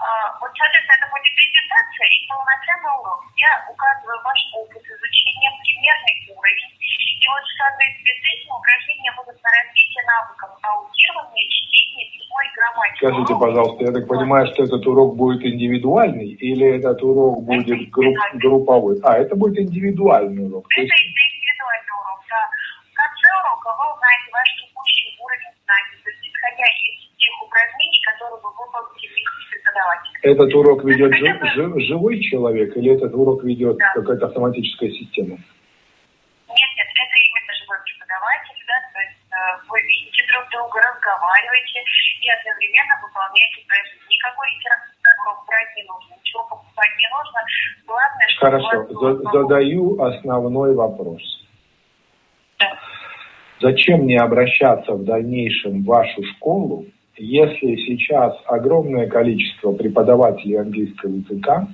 А, вот, соответственно, это будет презентация и полноценный урок. Я указываю ваш опыт изучения, примерный уровень. И вот в соответствии с этим упражнения будут на развитие навыков аудирования, чтения, письма и грамматики. Скажите, пожалуйста, я так понимаю, что этот урок будет индивидуальный или этот урок будет групп, групповой? А, это будет индивидуальный урок. Это индивидуальный урок, да. В конце урока вы узнаете ваш текущий уровень знаний, то есть исходя из тех упражнений, которые вы выполните вместе с преподавателем. Этот урок ведет жив, жив, живой человек или этот урок ведет да. какая-то автоматическая система? Нет, нет, это именно живой преподаватель, да, то есть э, вы видите друг друга, разговариваете и одновременно выполняете упражнения. Никакой урок брать не нужно, ничего покупать не нужно. Главное, что Хорошо, За- задаю основной вопрос. Да. Зачем мне обращаться в дальнейшем в вашу школу, если сейчас огромное количество преподавателей английского языка,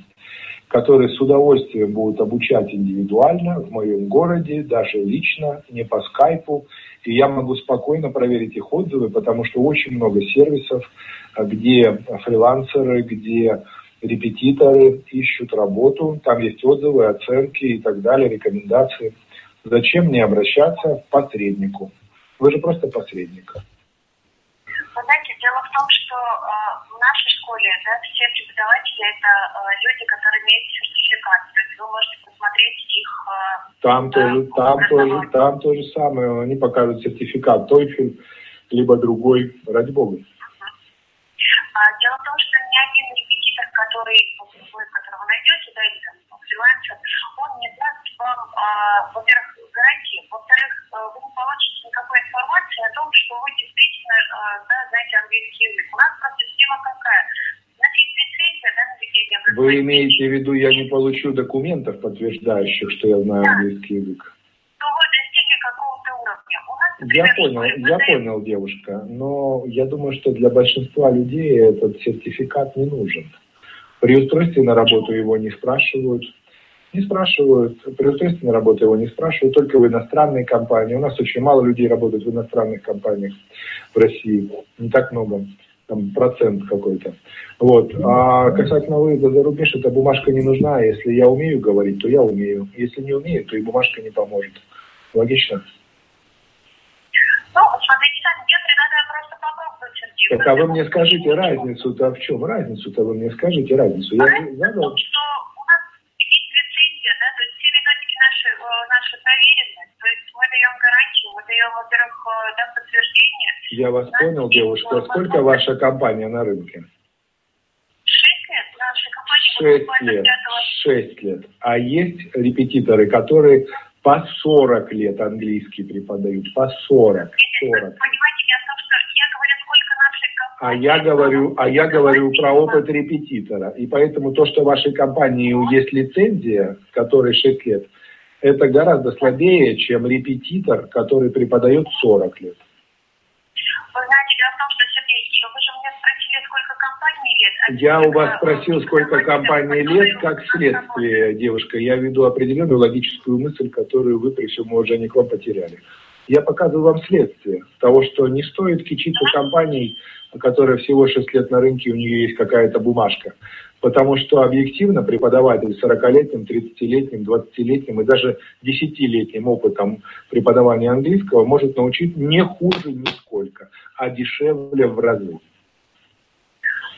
которые с удовольствием будут обучать индивидуально в моем городе, даже лично, не по скайпу, и я могу спокойно проверить их отзывы, потому что очень много сервисов, где фрилансеры, где репетиторы ищут работу, там есть отзывы, оценки и так далее, рекомендации. Зачем мне обращаться к посреднику? Вы же просто посредник. Вы знаете, дело в том, что э, в нашей школе да, все преподаватели это э, люди, которые имеют сертификат. То есть вы можете посмотреть их. Э, Там да, тоже, там тоже, там то же самое. Они покажут сертификат TOEFL, либо другой, ради бога. А, дело в том, что ни один репетитор, который вот вы, которого найдете, да, или там фрилансер, он не даст вам, а, во-первых, гарантии, во-вторых, э, вы не получите никакой информации о том, что вы действительно э, да, знаете английский язык. У нас просто система какая? Да, Вы имеете в виду, я не получу документов, подтверждающих, что я знаю английский язык? Я понял, я понял, девушка, но я думаю, что для большинства людей этот сертификат не нужен. При устройстве на работу его не спрашивают. Не спрашивают. При устройстве на работу его не спрашивают, только в иностранной компании. У нас очень мало людей работают в иностранных компаниях в России. Не так много. Там процент какой-то. Вот. А касательно выезда за рубеж, эта бумажка не нужна. Если я умею говорить, то я умею. Если не умею, то и бумажка не поможет. Логично? Ну, смотрите, надо просто попробовать, Сергей. Так а вы мне скажите разницу-то в чем? Разницу-то вы мне скажите разницу. Я что у нас есть лицензия, да, то есть все методики наши, э, наши проверены, то есть мы даем гарантию, мы даем, во-первых, э, да, подтверждение. Я вас понял, девушка. Сколько ваша компания на рынке? Шесть лет Шесть лет. А есть репетиторы, которые по 40 лет английский преподают. По 40. Если вы 40. понимаете, дело в том, что я говорю, сколько нашей А я говорю, а я говорю про опыт репетитора. И поэтому то, что в вашей компании есть лицензия, которой 6 лет, это гораздо слабее, чем репетитор, который преподает 40 лет. Я у вас спросил, сколько компаний лет, как следствие, девушка. Я веду определенную логическую мысль, которую вы при всем уважении к вам потеряли. Я показываю вам следствие того, что не стоит кичиться компанией, которая всего 6 лет на рынке, у нее есть какая-то бумажка. Потому что объективно преподаватель с 40-летним, 30-летним, 20-летним и даже 10-летним опытом преподавания английского может научить не хуже нисколько, а дешевле в разы.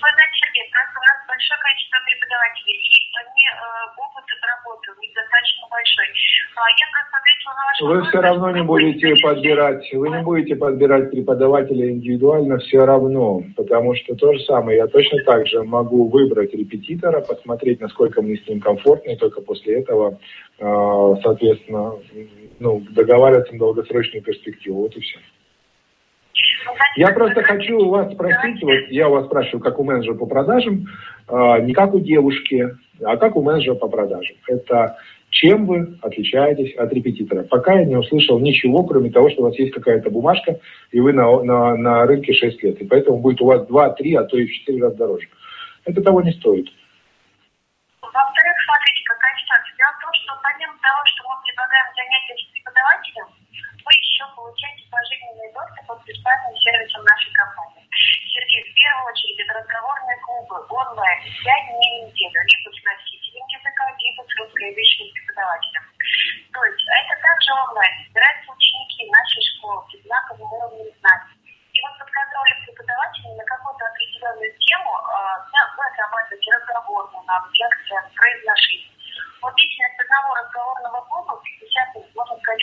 Вы знаете, Сергей, просто у нас большое количество преподавателей, и они, э, опыт работы у них достаточно большой. А я просто ответила на ваш Вы вопрос, все равно не будете подбирать, вы не будете подбирать преподавателя индивидуально все равно, потому что то же самое, я точно так же могу выбрать репетитора, посмотреть, насколько мне с ним комфортно, и только после этого, э, соответственно, ну, договариваться на долгосрочную перспективу. Вот и все. Знаете, Я просто хочу у вас спросить, вот я у вас спрашиваю, как у менеджера по продажам, э, не как у девушки, а как у менеджера по продажам. Это чем вы отличаетесь от репетитора? Пока я не услышал ничего, кроме того, что у вас есть какая-то бумажка, и вы на, на, на рынке 6 лет, и поэтому будет у вас 2, 3, а то и в 4 раза дороже. Это того не стоит. Во-вторых, смотрите, какая ситуация. Дело в том, что помимо того, что мы предлагаем занятия с преподавателем, еще получаете пожизненный доступ к бесплатным сервисам нашей компании. Сергей, в первую очередь, это разговорные клубы. Онлайн 5 дней в неделю, либо с носителем языка, либо с русскоязычным преподавателем. То есть это также онлайн. Собираются ученики нашей школы с одинаковым уровнем знаний. И вот под контролем преподавателя на какую-то определенную тему, да, в отрабатывать разговорную навык, акцент, произношение. Вот с одного разговорного клуба 50, можно сказать?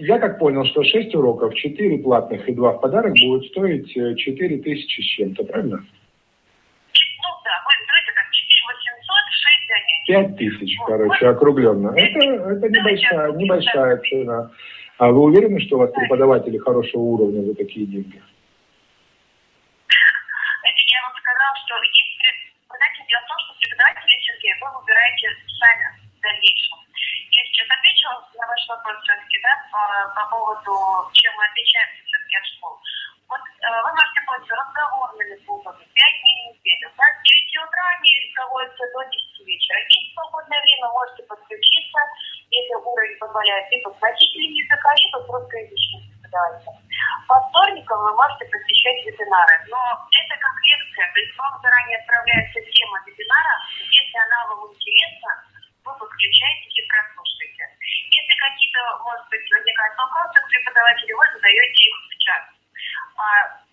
я так понял, что 6 уроков, 4 платных и 2 в подарок будут стоить 4 э, тысячи с чем-то, правильно? Ну да, будет стоить как 4800, 6 занятий. 5 тысяч, короче, округленно. Это, это небольшая, небольшая цена. А вы уверены, что у вас преподаватели хорошего уровня за такие деньги? По поводу, чем мы отличаемся все-таки от школ. Вот э, вы можете пользоваться разговорными клубами 5 дней в неделю. Да? С 9 утра они проводятся до 10 вечера. Есть свободное время, можете подключиться, если уровень позволяет, либо с носителем языка, либо с русскоязычным преподавателем. По вторникам вы можете посещать вебинары, но это как лекция, то есть вам заранее отправляется тема вебинара, если она вам интересна, вы подключаетесь и прослушаете. Если какие-то, может быть, возникают вопросы к преподавателю, вы задаете их в чат. А,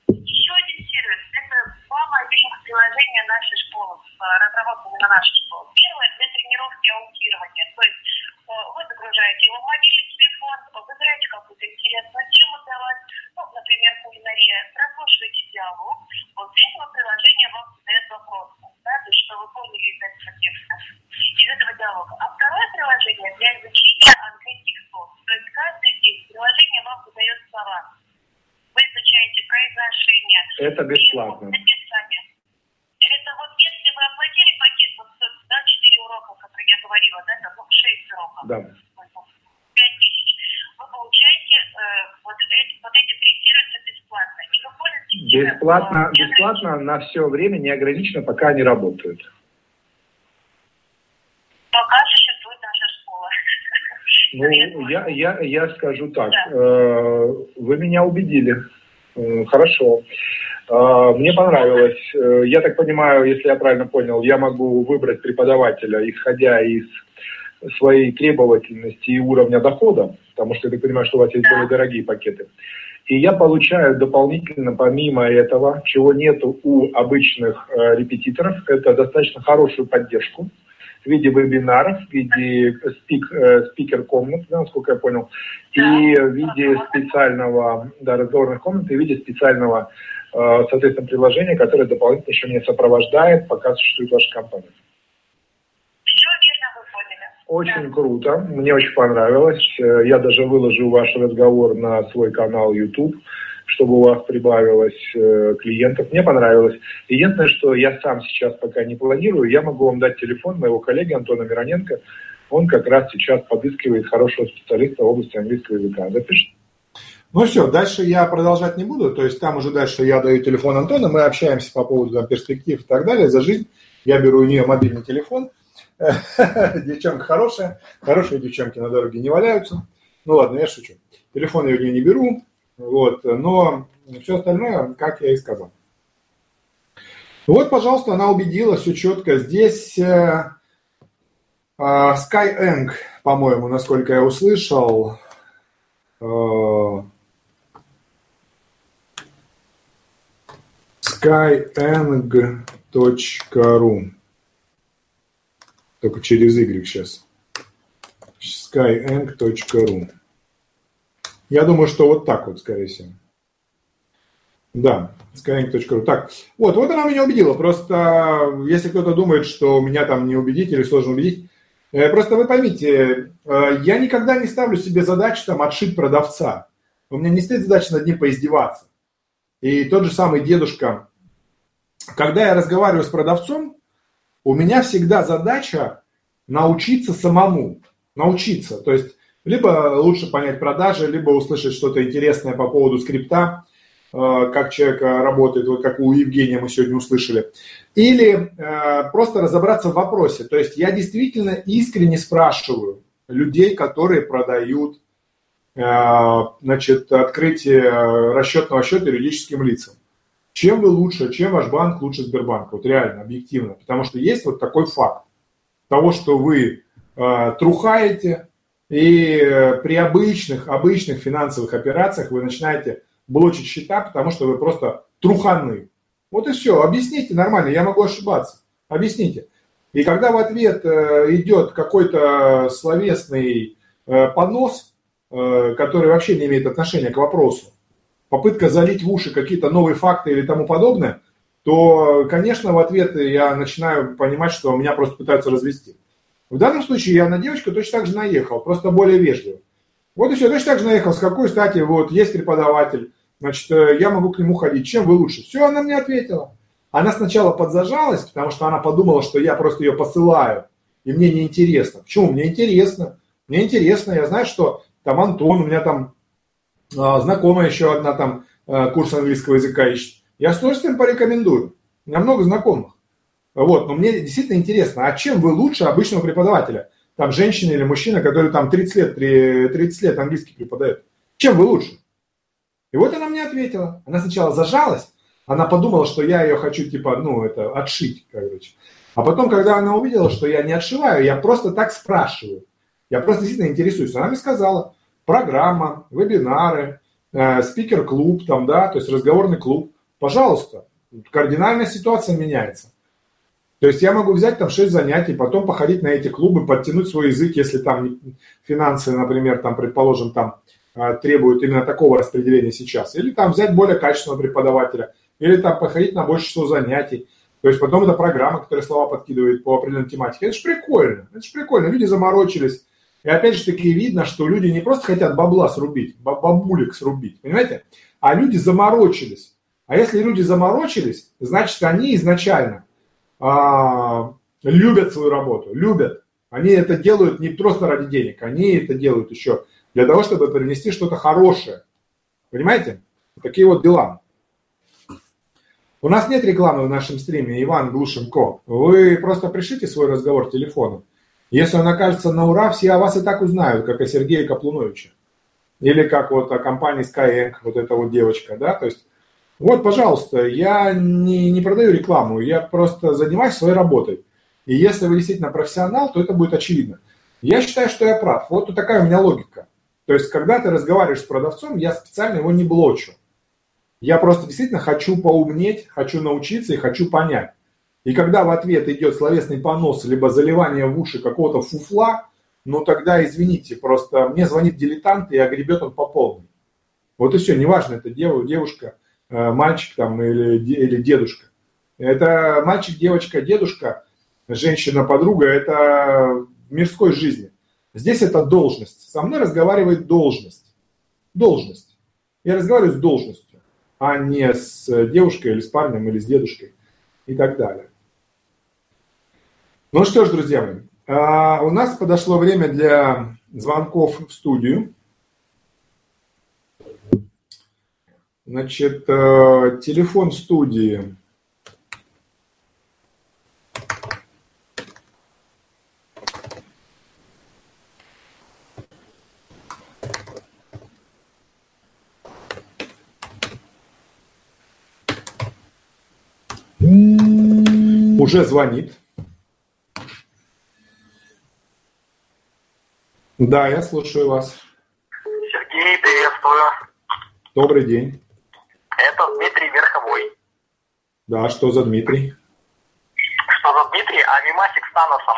еще один сервис – это два мобильных приложения нашей школы, разработанные на нашей школе. Первое – для тренировки аудирования. То есть вы загружаете его в мобильный телефон, выбираете какую-то интересную тему для вас, ну, например, кулинария, прослушиваете диалог. Вот этого приложения вам задает вопрос, да, то есть что вы поняли из этого текста, из этого диалога. А второе приложение для изучения английских слов. То есть каждый день приложение вам выдает слова. Вы изучаете произношение. Это бесплатно. Написание. Это вот если вы оплатили пакет, вот, да, 4 урока, которые я говорила, да, это 6 уроков. Да. 5 тысяч. Вы получаете э, вот, эти, вот эти три сервиса бесплатно. И вы пользуетесь... Бесплатно, бесплатно на все время, неограниченно, пока они работают. Пока существует наша школа. Ну, я, я, я скажу так. Да. Э, вы меня убедили. Э, хорошо. Э, мне понравилось. Я так понимаю, если я правильно понял, я могу выбрать преподавателя, исходя из своей требовательности и уровня дохода, потому что я так понимаю, что у вас есть да. более дорогие пакеты. И я получаю дополнительно, помимо этого, чего нет у обычных репетиторов, это достаточно хорошую поддержку в виде вебинаров, в виде спик, э, спикер-комнат, да, насколько я понял, и в виде специального, да, разговорных комнат, и в виде специального, э, соответственно, приложения, которое дополнительно еще меня сопровождает, пока существует ваша компания. Очень круто, мне очень понравилось. Э, я даже выложу ваш разговор на свой канал YouTube чтобы у вас прибавилось э, клиентов. Мне понравилось. Единственное, что я сам сейчас пока не планирую, я могу вам дать телефон моего коллеги Антона Мироненко. Он как раз сейчас подыскивает хорошего специалиста в области английского языка. Запишите. Ну все, дальше я продолжать не буду, то есть там уже дальше я даю телефон Антона, мы общаемся по поводу там, перспектив и так далее, за жизнь. Я беру у нее мобильный телефон, девчонка хорошая, хорошие девчонки на дороге не валяются. Ну ладно, я шучу. Телефон я у нее не беру, вот, но все остальное, как я и сказал. Вот, пожалуйста, она убедила все четко. Здесь э, э, Skyeng, по-моему, насколько я услышал, э, skyeng.ru Только через Y сейчас. skyeng.ru я думаю, что вот так вот, скорее всего. Да, skyeng.ru. Так, вот, вот она меня убедила. Просто если кто-то думает, что меня там не убедить или сложно убедить, э, просто вы поймите, э, я никогда не ставлю себе задачу там отшить продавца. У меня не стоит задача над ним поиздеваться. И тот же самый дедушка, когда я разговариваю с продавцом, у меня всегда задача научиться самому. научиться. То есть, либо лучше понять продажи, либо услышать что-то интересное по поводу скрипта, э, как человек работает, вот как у Евгения мы сегодня услышали. Или э, просто разобраться в вопросе. То есть я действительно искренне спрашиваю людей, которые продают э, значит, открытие расчетного счета юридическим лицам. Чем вы лучше, чем ваш банк лучше Сбербанка? Вот реально, объективно. Потому что есть вот такой факт того, что вы э, трухаете, и при обычных, обычных финансовых операциях вы начинаете блочить счета, потому что вы просто труханы. Вот и все. Объясните нормально, я могу ошибаться. Объясните. И когда в ответ э, идет какой-то словесный э, понос, э, который вообще не имеет отношения к вопросу, попытка залить в уши какие-то новые факты или тому подобное, то, конечно, в ответ я начинаю понимать, что меня просто пытаются развести. В данном случае я на девочку точно так же наехал, просто более вежливо. Вот и все, точно так же наехал, с какой стати, вот, есть преподаватель, значит, э, я могу к нему ходить, чем вы лучше? Все, она мне ответила. Она сначала подзажалась, потому что она подумала, что я просто ее посылаю, и мне неинтересно. Почему? Мне интересно. Мне интересно, я знаю, что там Антон, у меня там знакомая еще одна там а, курс английского языка ищет. Я с удовольствием порекомендую. У меня много знакомых. Вот, но мне действительно интересно, а чем вы лучше обычного преподавателя? Там женщина или мужчина, который там 30 лет, 30 лет английский преподает. Чем вы лучше? И вот она мне ответила. Она сначала зажалась, она подумала, что я ее хочу, типа, ну, это, отшить, короче. А потом, когда она увидела, что я не отшиваю, я просто так спрашиваю. Я просто действительно интересуюсь. Она мне сказала, программа, вебинары, э, спикер-клуб, там, да, то есть разговорный клуб. Пожалуйста, кардинальная ситуация меняется. То есть я могу взять там 6 занятий, потом походить на эти клубы, подтянуть свой язык, если там финансы, например, там, предположим, там а, требуют именно такого распределения сейчас. Или там взять более качественного преподавателя, или там походить на больше число занятий. То есть потом это программа, которая слова подкидывает по определенной тематике. Это же прикольно, это же прикольно. Люди заморочились. И опять же таки видно, что люди не просто хотят бабла срубить, бабулик срубить, понимаете? А люди заморочились. А если люди заморочились, значит они изначально а, любят свою работу, любят. Они это делают не просто ради денег, они это делают еще для того, чтобы принести что-то хорошее. Понимаете? Такие вот дела. У нас нет рекламы в нашем стриме, Иван Глушенко. Вы просто пришлите свой разговор телефоном. Если он окажется на ура, все о вас и так узнают, как о Сергее Каплуновиче. Или как вот о компании Skyeng, вот эта вот девочка, да, то есть вот, пожалуйста, я не, не продаю рекламу, я просто занимаюсь своей работой. И если вы действительно профессионал, то это будет очевидно. Я считаю, что я прав. Вот такая у меня логика. То есть, когда ты разговариваешь с продавцом, я специально его не блочу. Я просто действительно хочу поумнеть, хочу научиться и хочу понять. И когда в ответ идет словесный понос, либо заливание в уши какого-то фуфла, ну тогда извините, просто мне звонит дилетант и огребет он по полной. Вот и все, неважно, это девушка, э, мальчик там или, или дедушка. Это мальчик, девочка, дедушка, женщина, подруга, это в мирской жизни. Здесь это должность. Со мной разговаривает должность. Должность. Я разговариваю с должностью, а не с девушкой или с парнем или с дедушкой и так далее. Ну что ж, друзья мои, а, у нас подошло время для звонков в студию. Значит, э, телефон студии уже звонит. Да, я слушаю вас. Сергей, приветствую. Добрый день. Это Дмитрий Верховой. Да, что за Дмитрий? Что за Дмитрий? А мимасик с Таносом.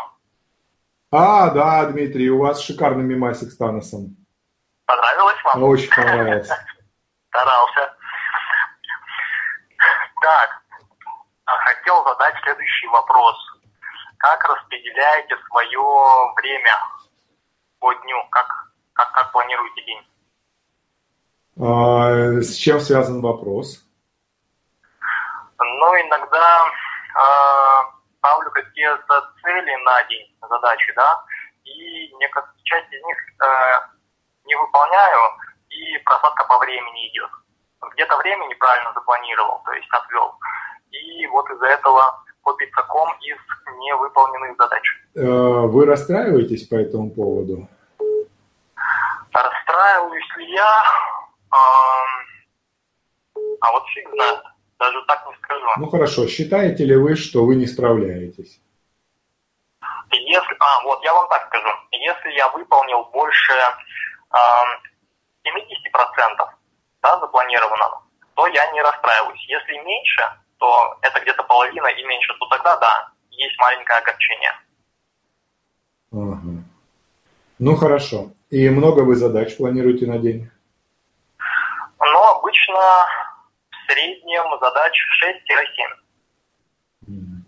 А, да, Дмитрий, у вас шикарный мимасик с Таносом. Понравилось вам? Очень понравилось. Старался. Так, хотел задать следующий вопрос. Как распределяете свое время по дню? Как, как, как планируете день? А, с чем связан вопрос? Ну, иногда э, ставлю какие-то цели на день, задачи, да, и некоторые часть из них э, не выполняю, и просадка по времени идет. Где-то время неправильно запланировал, то есть отвел. И вот из-за этого копится ком из невыполненных задач. Э, вы расстраиваетесь по этому поводу? Расстраиваюсь ли я? А вот фиг знает. Даже так не скажу. Ну хорошо, считаете ли вы, что вы не справляетесь? Если, а, вот я вам так скажу. Если я выполнил больше э, 70% да, запланированного, то я не расстраиваюсь. Если меньше, то это где-то половина и меньше, то тогда да, есть маленькое огорчение. Ага. Ну хорошо. И много вы задач планируете на день? Ну, обычно в среднем задач 6-7.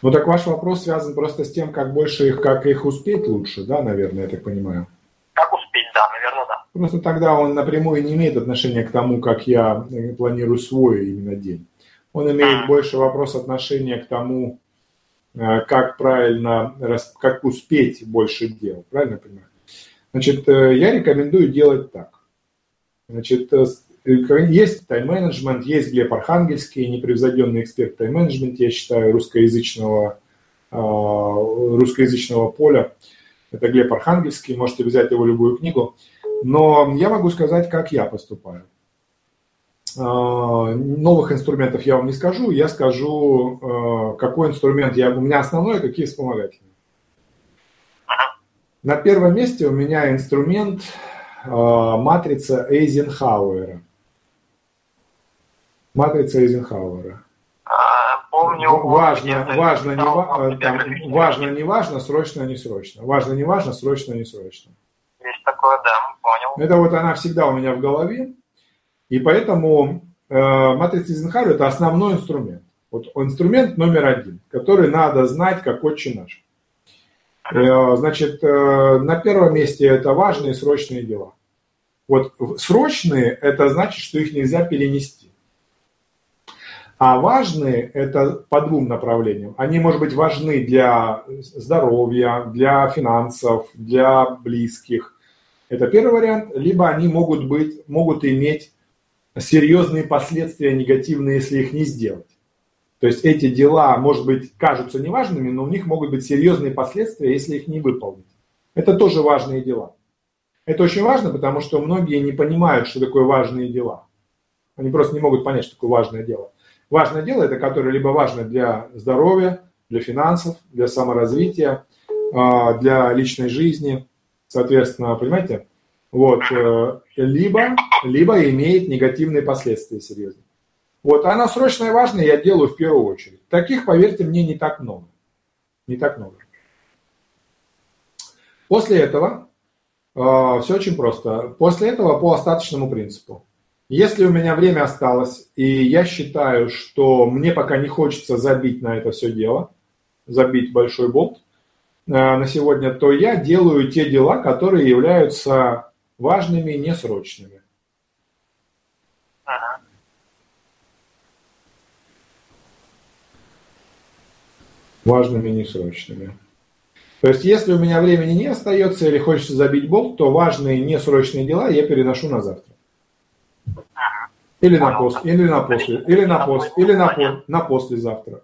Ну так ваш вопрос связан просто с тем, как больше их, как их успеть лучше, да, наверное, я так понимаю? Как успеть, да, наверное, да. Просто тогда он напрямую не имеет отношения к тому, как я э, планирую свой именно день. Он имеет больше вопрос отношения к тому, э, как правильно, как успеть больше дел. Правильно я понимаю? Значит, э, я рекомендую делать так. Значит, есть тайм-менеджмент, есть Глеб Архангельский, непревзойденный эксперт в тайм-менеджменте, я считаю, русскоязычного, а, русскоязычного поля. Это Глеб Архангельский, можете взять его любую книгу. Но я могу сказать, как я поступаю. А, новых инструментов я вам не скажу, я скажу, а, какой инструмент я, у меня основной, какие вспомогательные. На первом месте у меня инструмент матрица Эйзенхауэра. Матрица Эйзенхауэра. А, помню. Важно, важно, не, ва- там, важно, не важно, срочно, не срочно. Важно, не важно, срочно, не срочно. Есть такое, да, понял. Это вот она всегда у меня в голове. И поэтому э, матрица Эйзенхауэра – это основной инструмент. Вот инструмент номер один, который надо знать, как отче наш. Э, значит, э, на первом месте это важные срочные дела. Вот срочные – это значит, что их нельзя перенести. А важные это по двум направлениям. Они, может быть, важны для здоровья, для финансов, для близких. Это первый вариант. Либо они могут, быть, могут иметь серьезные последствия негативные, если их не сделать. То есть эти дела, может быть, кажутся неважными, но у них могут быть серьезные последствия, если их не выполнить. Это тоже важные дела. Это очень важно, потому что многие не понимают, что такое важные дела. Они просто не могут понять, что такое важное дело. Важное дело, это которое либо важно для здоровья, для финансов, для саморазвития, а, для личной жизни, соответственно, понимаете? Вот, э, либо, либо имеет негативные последствия серьезные. Вот, она срочная и важная я делаю в первую очередь. Таких, поверьте мне, не так много. Не так много. После этого э, все очень просто. После этого по остаточному принципу. Если у меня время осталось, и я считаю, что мне пока не хочется забить на это все дело, забить большой болт э, на сегодня, то я делаю те дела, которые являются важными и несрочными. Важными и несрочными. То есть, если у меня времени не остается или хочется забить болт, то важные несрочные дела я переношу на завтра. Или на после, или на после, или на после, или на, на послезавтра.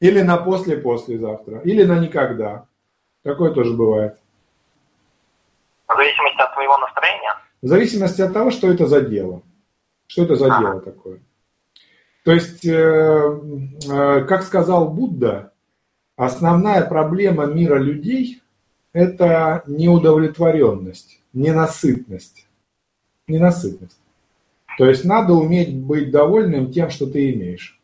Или на после-послезавтра. Или на никогда. Такое тоже бывает. В зависимости от твоего настроения? В зависимости от того, что это за дело. Что это за а. дело такое. То есть, э, э, как сказал Будда, основная проблема мира людей – это неудовлетворенность, ненасытность. Ненасытность. То есть надо уметь быть довольным тем, что ты имеешь.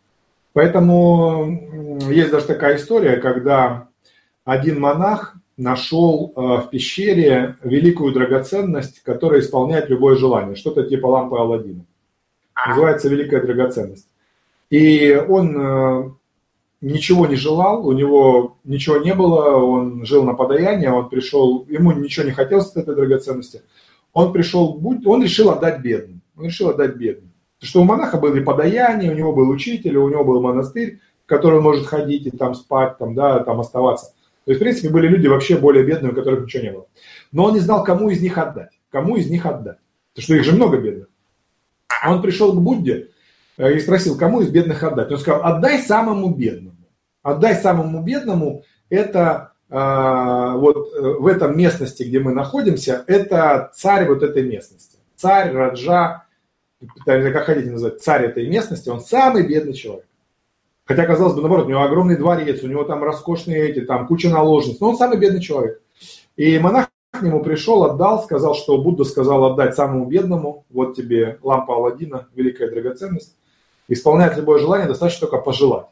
Поэтому есть даже такая история, когда один монах нашел э, в пещере великую драгоценность, которая исполняет любое желание, что-то типа лампы Алладина. Называется великая драгоценность. И он э, ничего не желал, у него ничего не было, он жил на подаяние, он пришел, ему ничего не хотелось от этой драгоценности. Он пришел, он решил отдать бедным. Он решил отдать бедным. Что у монаха были подаяния, у него был учитель, у него был монастырь, в который он может ходить и там спать, там, да, там оставаться. То есть, в принципе, были люди вообще более бедные, у которых ничего не было. Но он не знал, кому из них отдать. Кому из них отдать. Потому что их же много бедных. А он пришел к Будде э, и спросил, кому из бедных отдать. Он сказал, отдай самому бедному. Отдай самому бедному, это э, вот э, в этом местности, где мы находимся, это царь вот этой местности. Царь, Раджа, как хотите назвать, царь этой местности, он самый бедный человек. Хотя, казалось бы, наоборот, у него огромный дворец, у него там роскошные эти, там куча наложниц, но он самый бедный человек. И монах к нему пришел, отдал, сказал, что Будда сказал отдать самому бедному, вот тебе лампа Алладина, великая драгоценность. Исполнять любое желание, достаточно только пожелать.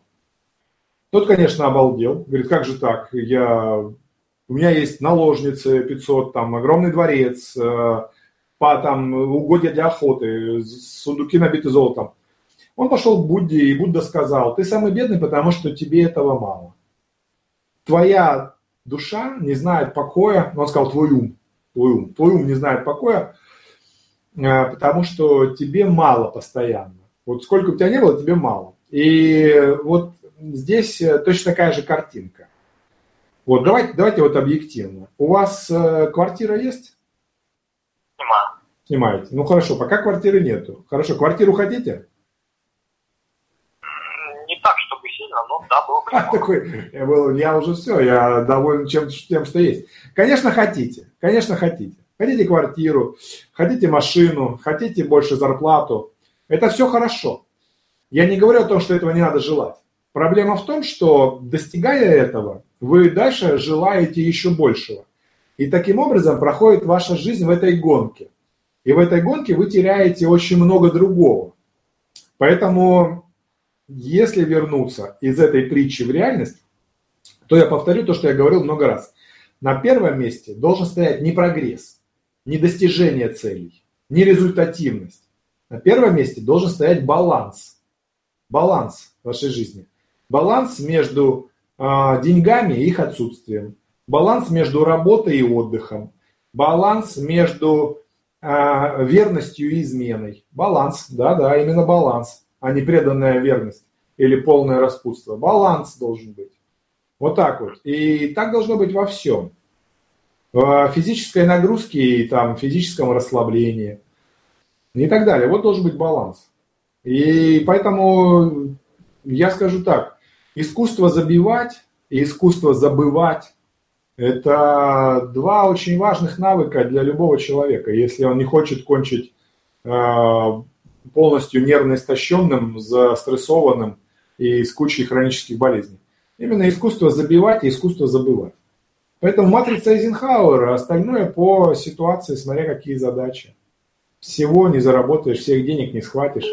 Тот, конечно, обалдел, говорит, как же так, я, у меня есть наложницы 500, там огромный дворец, э, по там угодья для охоты, сундуки набиты золотом. Он пошел к Будде, и Будда сказал, ты самый бедный, потому что тебе этого мало. Твоя душа не знает покоя, но он сказал, твой ум, твой ум, твой ум не знает покоя, э, потому что тебе мало постоянно. Вот сколько у тебя не было, тебе мало. И вот здесь э, точно такая же картинка. Вот давайте, давайте вот объективно. У вас э, квартира есть? Снимаю. Снимаете. Ну хорошо, пока квартиры нету. Хорошо, квартиру хотите? сильно, но да, было бы такой, я, был, я уже все, я доволен чем, тем, что есть. Конечно, хотите, конечно, хотите. Хотите квартиру, хотите машину, хотите больше зарплату. Это все хорошо. Я не говорю о том, что этого не надо желать. Проблема в том, что достигая этого, вы дальше желаете еще большего. И таким образом проходит ваша жизнь в этой гонке. И в этой гонке вы теряете очень много другого. Поэтому если вернуться из этой притчи в реальность, то я повторю то, что я говорил много раз. На первом месте должен стоять не прогресс, не достижение целей, не результативность. На первом месте должен стоять баланс. Баланс вашей жизни. Баланс между э, деньгами и их отсутствием. Баланс между работой и отдыхом. Баланс между э, верностью и изменой. Баланс, да-да, именно баланс а не преданная верность или полное распутство. Баланс должен быть. Вот так вот. И так должно быть во всем. В физической нагрузке и там, физическом расслаблении и так далее. Вот должен быть баланс. И поэтому я скажу так, искусство забивать и искусство забывать – это два очень важных навыка для любого человека. Если он не хочет кончить а, полностью нервно истощенным, застрессованным и с кучей хронических болезней. Именно искусство забивать и искусство забывать. Поэтому матрица Эйзенхауэра, остальное по ситуации, смотря какие задачи. Всего не заработаешь, всех денег не схватишь.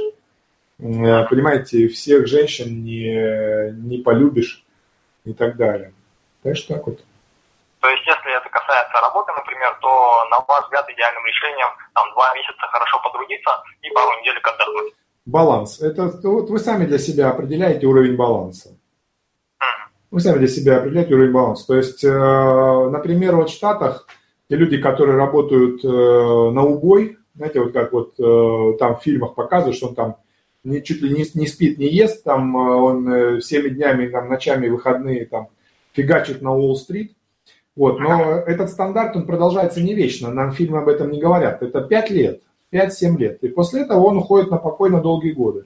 Понимаете, всех женщин не, не полюбишь и так далее. Так что так вот. То есть, если это касается работы, например, то, на ваш взгляд, идеальным решением там два месяца хорошо потрудиться и пару недель отдохнуть. Баланс. Это вот вы сами для себя определяете уровень баланса. Вы сами для себя определяете уровень баланса. То есть, э, например, вот в Штатах те люди, которые работают э, на убой, знаете, вот как вот э, там в фильмах показывают, что он там не, чуть ли не, не спит, не ест, там он всеми днями, там, ночами, выходные там фигачит на Уолл-стрит, вот, но этот стандарт, он продолжается не вечно, нам фильмы об этом не говорят. Это 5 лет, 5-7 лет. И после этого он уходит на покой на долгие годы.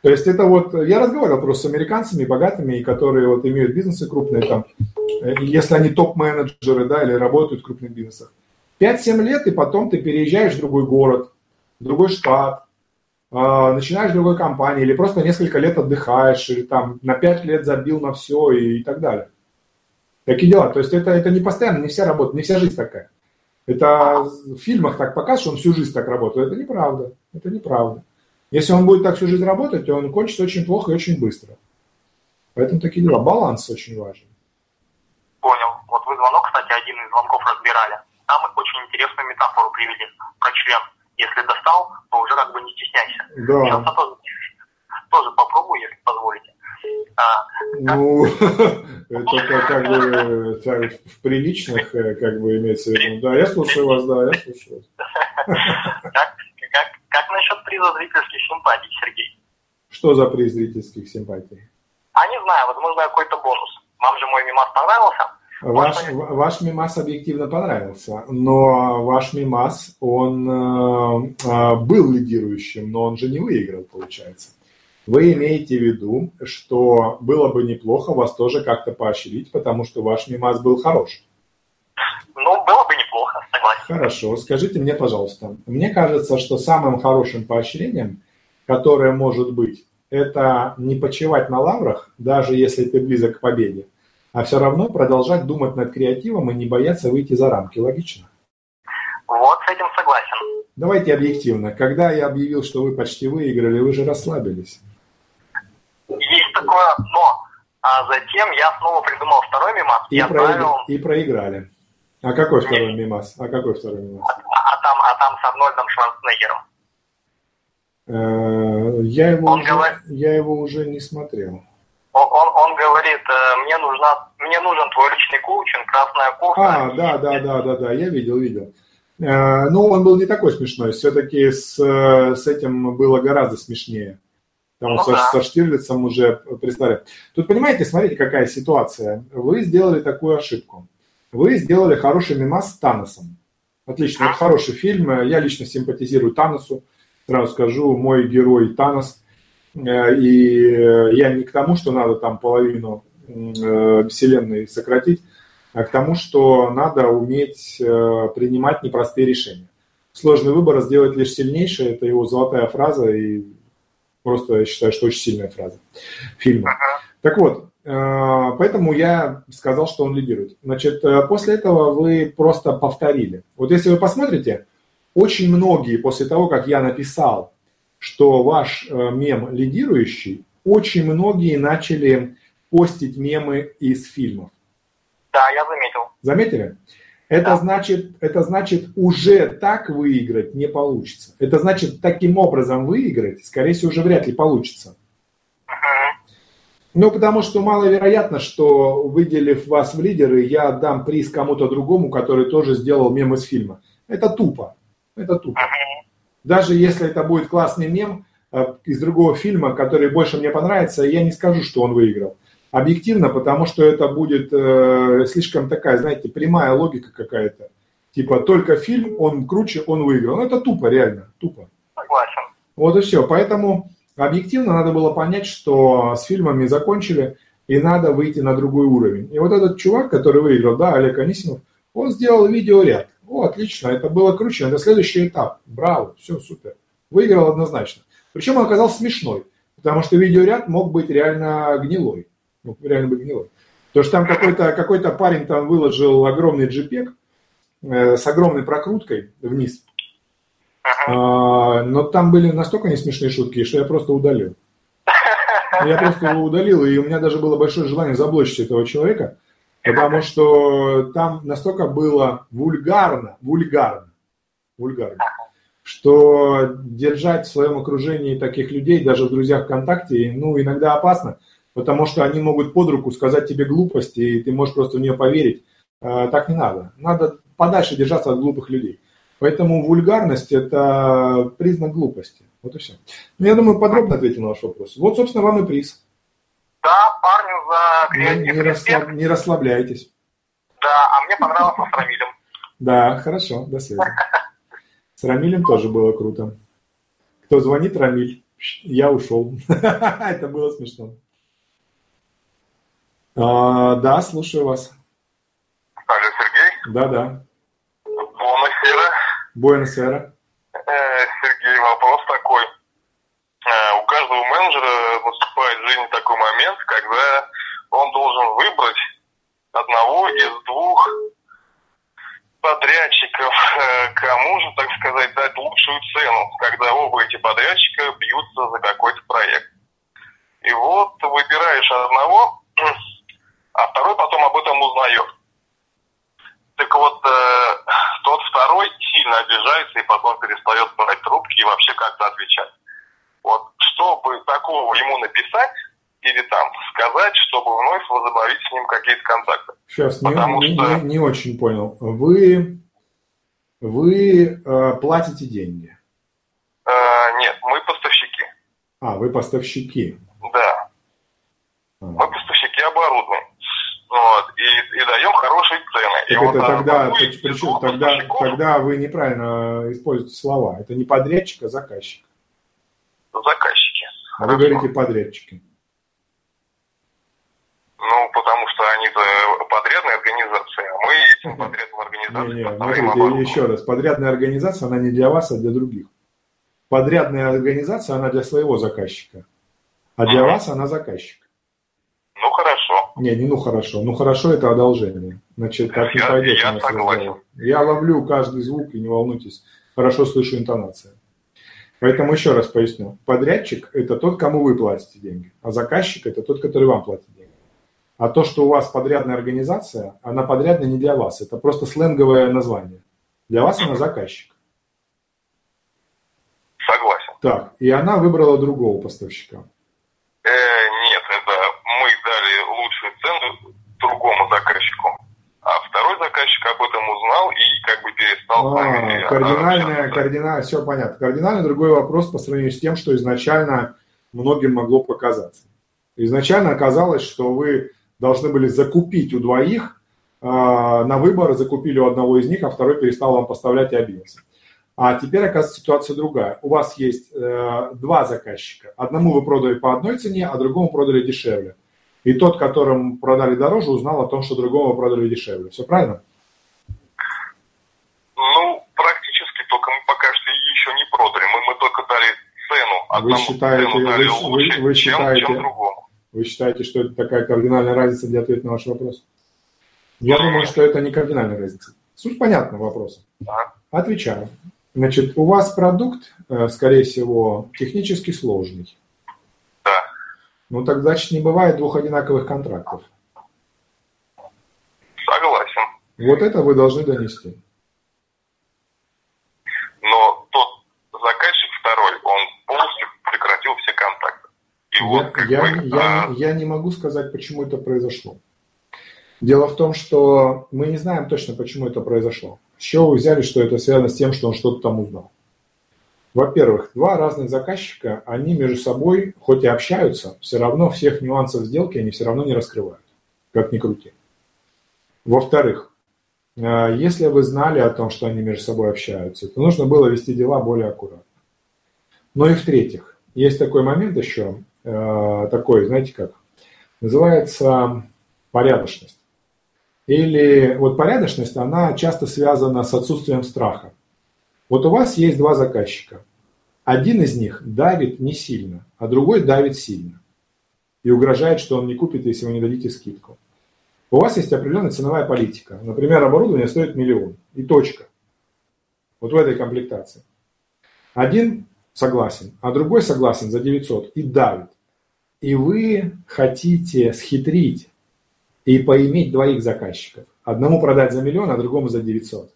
То есть это вот, я разговаривал просто с американцами богатыми, которые вот имеют бизнесы крупные там, э, если они топ-менеджеры, да, или работают в крупных бизнесах. 5-7 лет, и потом ты переезжаешь в другой город, в другой штат, а, начинаешь в другой компании, или просто несколько лет отдыхаешь, или там на 5 лет забил на все и, и так далее. Такие дела. То есть это, это не постоянно, не вся работа, не вся жизнь такая. Это в фильмах так показывают, что он всю жизнь так работает. Это неправда. Это неправда. Если он будет так всю жизнь работать, то он кончится очень плохо и очень быстро. Поэтому такие дела. Баланс очень важен. Понял. Вот вы звонок, кстати, один из звонков разбирали. Там очень интересную метафору привели про член. Если достал, то уже как бы не стесняйся. Да. Сейчас я тоже, тоже попробую, если позволите. А, ну, это как, бы в приличных, э, как бы имеется в виду. Да, я слушаю вас, да, я слушаю вас. Как насчет приза зрительских симпатий, Сергей? Что за приз зрительских симпатий? А не знаю, возможно, какой-то бонус. Вам же мой мимас понравился. Ваш, ваш мимас объективно понравился, но ваш мимас, он э, э, был лидирующим, но он же не выиграл, получается. Вы имеете в виду, что было бы неплохо вас тоже как-то поощрить, потому что ваш мимас был хорош. Ну, было бы неплохо, согласен. Хорошо. Скажите мне, пожалуйста, мне кажется, что самым хорошим поощрением, которое может быть, это не почивать на лаврах, даже если ты близок к победе, а все равно продолжать думать над креативом и не бояться выйти за рамки. Логично? Вот с этим согласен. Давайте объективно. Когда я объявил, что вы почти выиграли, вы же расслабились. Такое но. А затем я снова придумал второй мимас и, и, отправил... и проиграли. А какой второй Нет. мимас? А какой второй мимас? А, а, там, а там с Арнольдом Шварценеггером. Э, я его, он уже, говор... я его уже не смотрел. Он, он, он говорит, э, мне, нужна, мне нужен твой личный коучинг, красная кофта. А, да, да, да, да, да, я видел, видел. Э, ну, он был не такой смешной, все-таки с, с этим было гораздо смешнее. Там ну, со, да. со Штирлицем уже пристали. Тут, понимаете, смотрите, какая ситуация. Вы сделали такую ошибку. Вы сделали хороший мимас с Таносом. Отлично, это хороший фильм. Я лично симпатизирую Таносу. Сразу скажу, мой герой Танос. Э, и я не к тому, что надо там половину э, вселенной сократить, а к тому, что надо уметь э, принимать непростые решения. Сложный выбор сделать лишь сильнейший – это его золотая фраза, и просто я считаю, что очень сильная фраза фильма. Так вот, Э, поэтому я сказал, что он лидирует. Значит, э, после этого вы просто повторили. Вот если вы посмотрите, очень многие после того, как я написал, что ваш э, мем лидирующий, очень многие начали постить мемы из фильмов. Да, я заметил. Заметили? Это, да. значит, это значит, уже так выиграть не получится. Это значит, таким образом выиграть, скорее всего, уже вряд ли получится. Ну, потому что маловероятно, что выделив вас в лидеры, я отдам приз кому-то другому, который тоже сделал мем из фильма. Это тупо. Это тупо. Даже если это будет классный мем э, из другого фильма, который больше мне понравится, я не скажу, что он выиграл. Объективно, потому что это будет э, слишком такая, знаете, прямая логика какая-то. Типа, только фильм, он круче, он выиграл. Ну, это тупо, реально, тупо. Согласен. Вот и все. Поэтому Объективно надо было понять, что с фильмами закончили, и надо выйти на другой уровень. И вот этот чувак, который выиграл, да, Олег Анисимов, он сделал видеоряд. О, отлично, это было круче, это следующий этап. Браво, все, супер. Выиграл однозначно. Причем он оказался смешной, потому что видеоряд мог быть реально гнилой. Мог реально быть гнилой. То, что там какой-то какой парень там выложил огромный JPEG э, с огромной прокруткой вниз, а, но там были настолько не смешные шутки, что я просто удалил. Я просто его удалил, и у меня даже было большое желание заблочить этого человека, потому что там настолько было вульгарно, вульгарно, вульгарно, что держать в своем окружении таких людей, даже в друзьях ВКонтакте, ну, иногда опасно, потому что они могут под руку сказать тебе глупости, и ты можешь просто в нее поверить. А, так не надо. Надо подальше держаться от глупых людей. Поэтому вульгарность – это признак глупости. Вот и все. Ну, я думаю, подробно ответил на ваш вопрос. Вот, собственно, вам и приз. Да, парню за креатив. Не, расслаб... не расслабляйтесь. Да, а мне понравился с Рамилем. Да, хорошо, до связи. С Рамилем тоже было круто. Кто звонит, Рамиль. Я ушел. Это было смешно. А, да, слушаю вас. Алло, Сергей? Да, да. Буэнос-Эра. Сергей, вопрос такой. Э, у каждого менеджера наступает в жизни такой момент, когда он должен выбрать одного из двух подрядчиков, э, кому же, так сказать, дать лучшую цену, когда оба эти подрядчика бьются за какой-то проект. И вот выбираешь одного, а второй потом об этом узнает. Так вот, э, тот второй сильно обижается и потом перестает брать трубки и вообще как-то отвечать. Вот, чтобы такого ему написать или там сказать, чтобы вновь возобновить с ним какие-то контакты. Сейчас, Потому не, что... не, не очень понял. Вы, вы э, платите деньги? Э, нет, мы поставщики. А, вы поставщики. Да. А. Мы поставщики оборудования. Вот. И, даем хорошие цены. Так И это вот, тогда, какой причем тогда, тогда вы неправильно используете слова. Это не подрядчик, а заказчик. заказчики. А вы говорите подрядчики. Ну, потому что они же подрядная организация, а мы этим подрядным организациям Не, не, поставим смотрите, еще раз. Подрядная организация, она не для вас, а для других. Подрядная организация, она для своего заказчика. А для Мгм. вас она заказчик. Ну, хорошо. Не, не ну хорошо. Ну хорошо это одолжение. Значит, так не Я- пойдет я согласен. Я ловлю каждый звук, и не волнуйтесь. Хорошо слышу интонацию. Поэтому еще раз поясню. Подрядчик – это тот, кому вы платите деньги, а заказчик – это тот, который вам платит деньги. А то, что у вас подрядная организация, она подрядная не для вас. Это просто сленговое название. Для вас она заказчик. Согласен. Так, и она выбрала другого поставщика. Э, нет, это мы дали лучшую цену другому заказчику. А второй заказчик об этом узнал и как бы перестал с нами А, кардинальное, кардинально, все понятно. Кардинально другой вопрос по сравнению с тем, что изначально многим могло показаться. Изначально оказалось, что вы должны были закупить у двоих э, на выбор, закупили у одного из них, а второй перестал вам поставлять и обиделся. А теперь, оказывается, ситуация другая. У вас есть э, два заказчика. Одному вы продали по одной цене, а другому продали дешевле. И тот, которому продали дороже, узнал о том, что другому вы продали дешевле. Все правильно? Ну, практически только мы пока что еще не продали. Мы, мы только дали цену. Одному считаете- цену дали вы- лучше, вы- вы чем, считаете- чем другому. Вы считаете, что это такая кардинальная разница для ответа на ваш вопрос? Я думаю, что это не кардинальная разница. Суть понятна вопроса. Отвечаю. Значит, у вас продукт, э, скорее всего, технически сложный. Ну, так значит, не бывает двух одинаковых контрактов. Согласен. Вот это вы должны донести. Но тот заказчик второй, он полностью прекратил все контакты. И Я, вот как я- бы, я- а, я не могу сказать, почему это произошло. Дело в том, что мы не знаем точно, почему это произошло. С чего вы взяли, что это связано с тем, что он что-то там узнал? Во-первых, два разных заказчика, они между собой, хоть и общаются, все равно всех нюансов сделки они все равно не раскрывают, как ни крути. Во-вторых, э, если вы знали о том, что они между собой общаются, то нужно было вести дела более аккуратно. Ну и в-третьих, есть такой момент еще, э, такой, знаете как, называется порядочность. Или вот порядочность, она часто связана с отсутствием страха. Вот у вас есть два заказчика. Один из них давит не сильно, а другой давит сильно. И угрожает, что он не купит, если вы не дадите скидку. У вас есть определенная ценовая политика. Например, оборудование стоит миллион. И точка. Вот в этой комплектации. Один согласен, а другой согласен за 900 и давит. И вы хотите схитрить и поиметь двоих заказчиков. Одному продать за миллион, а другому за 900.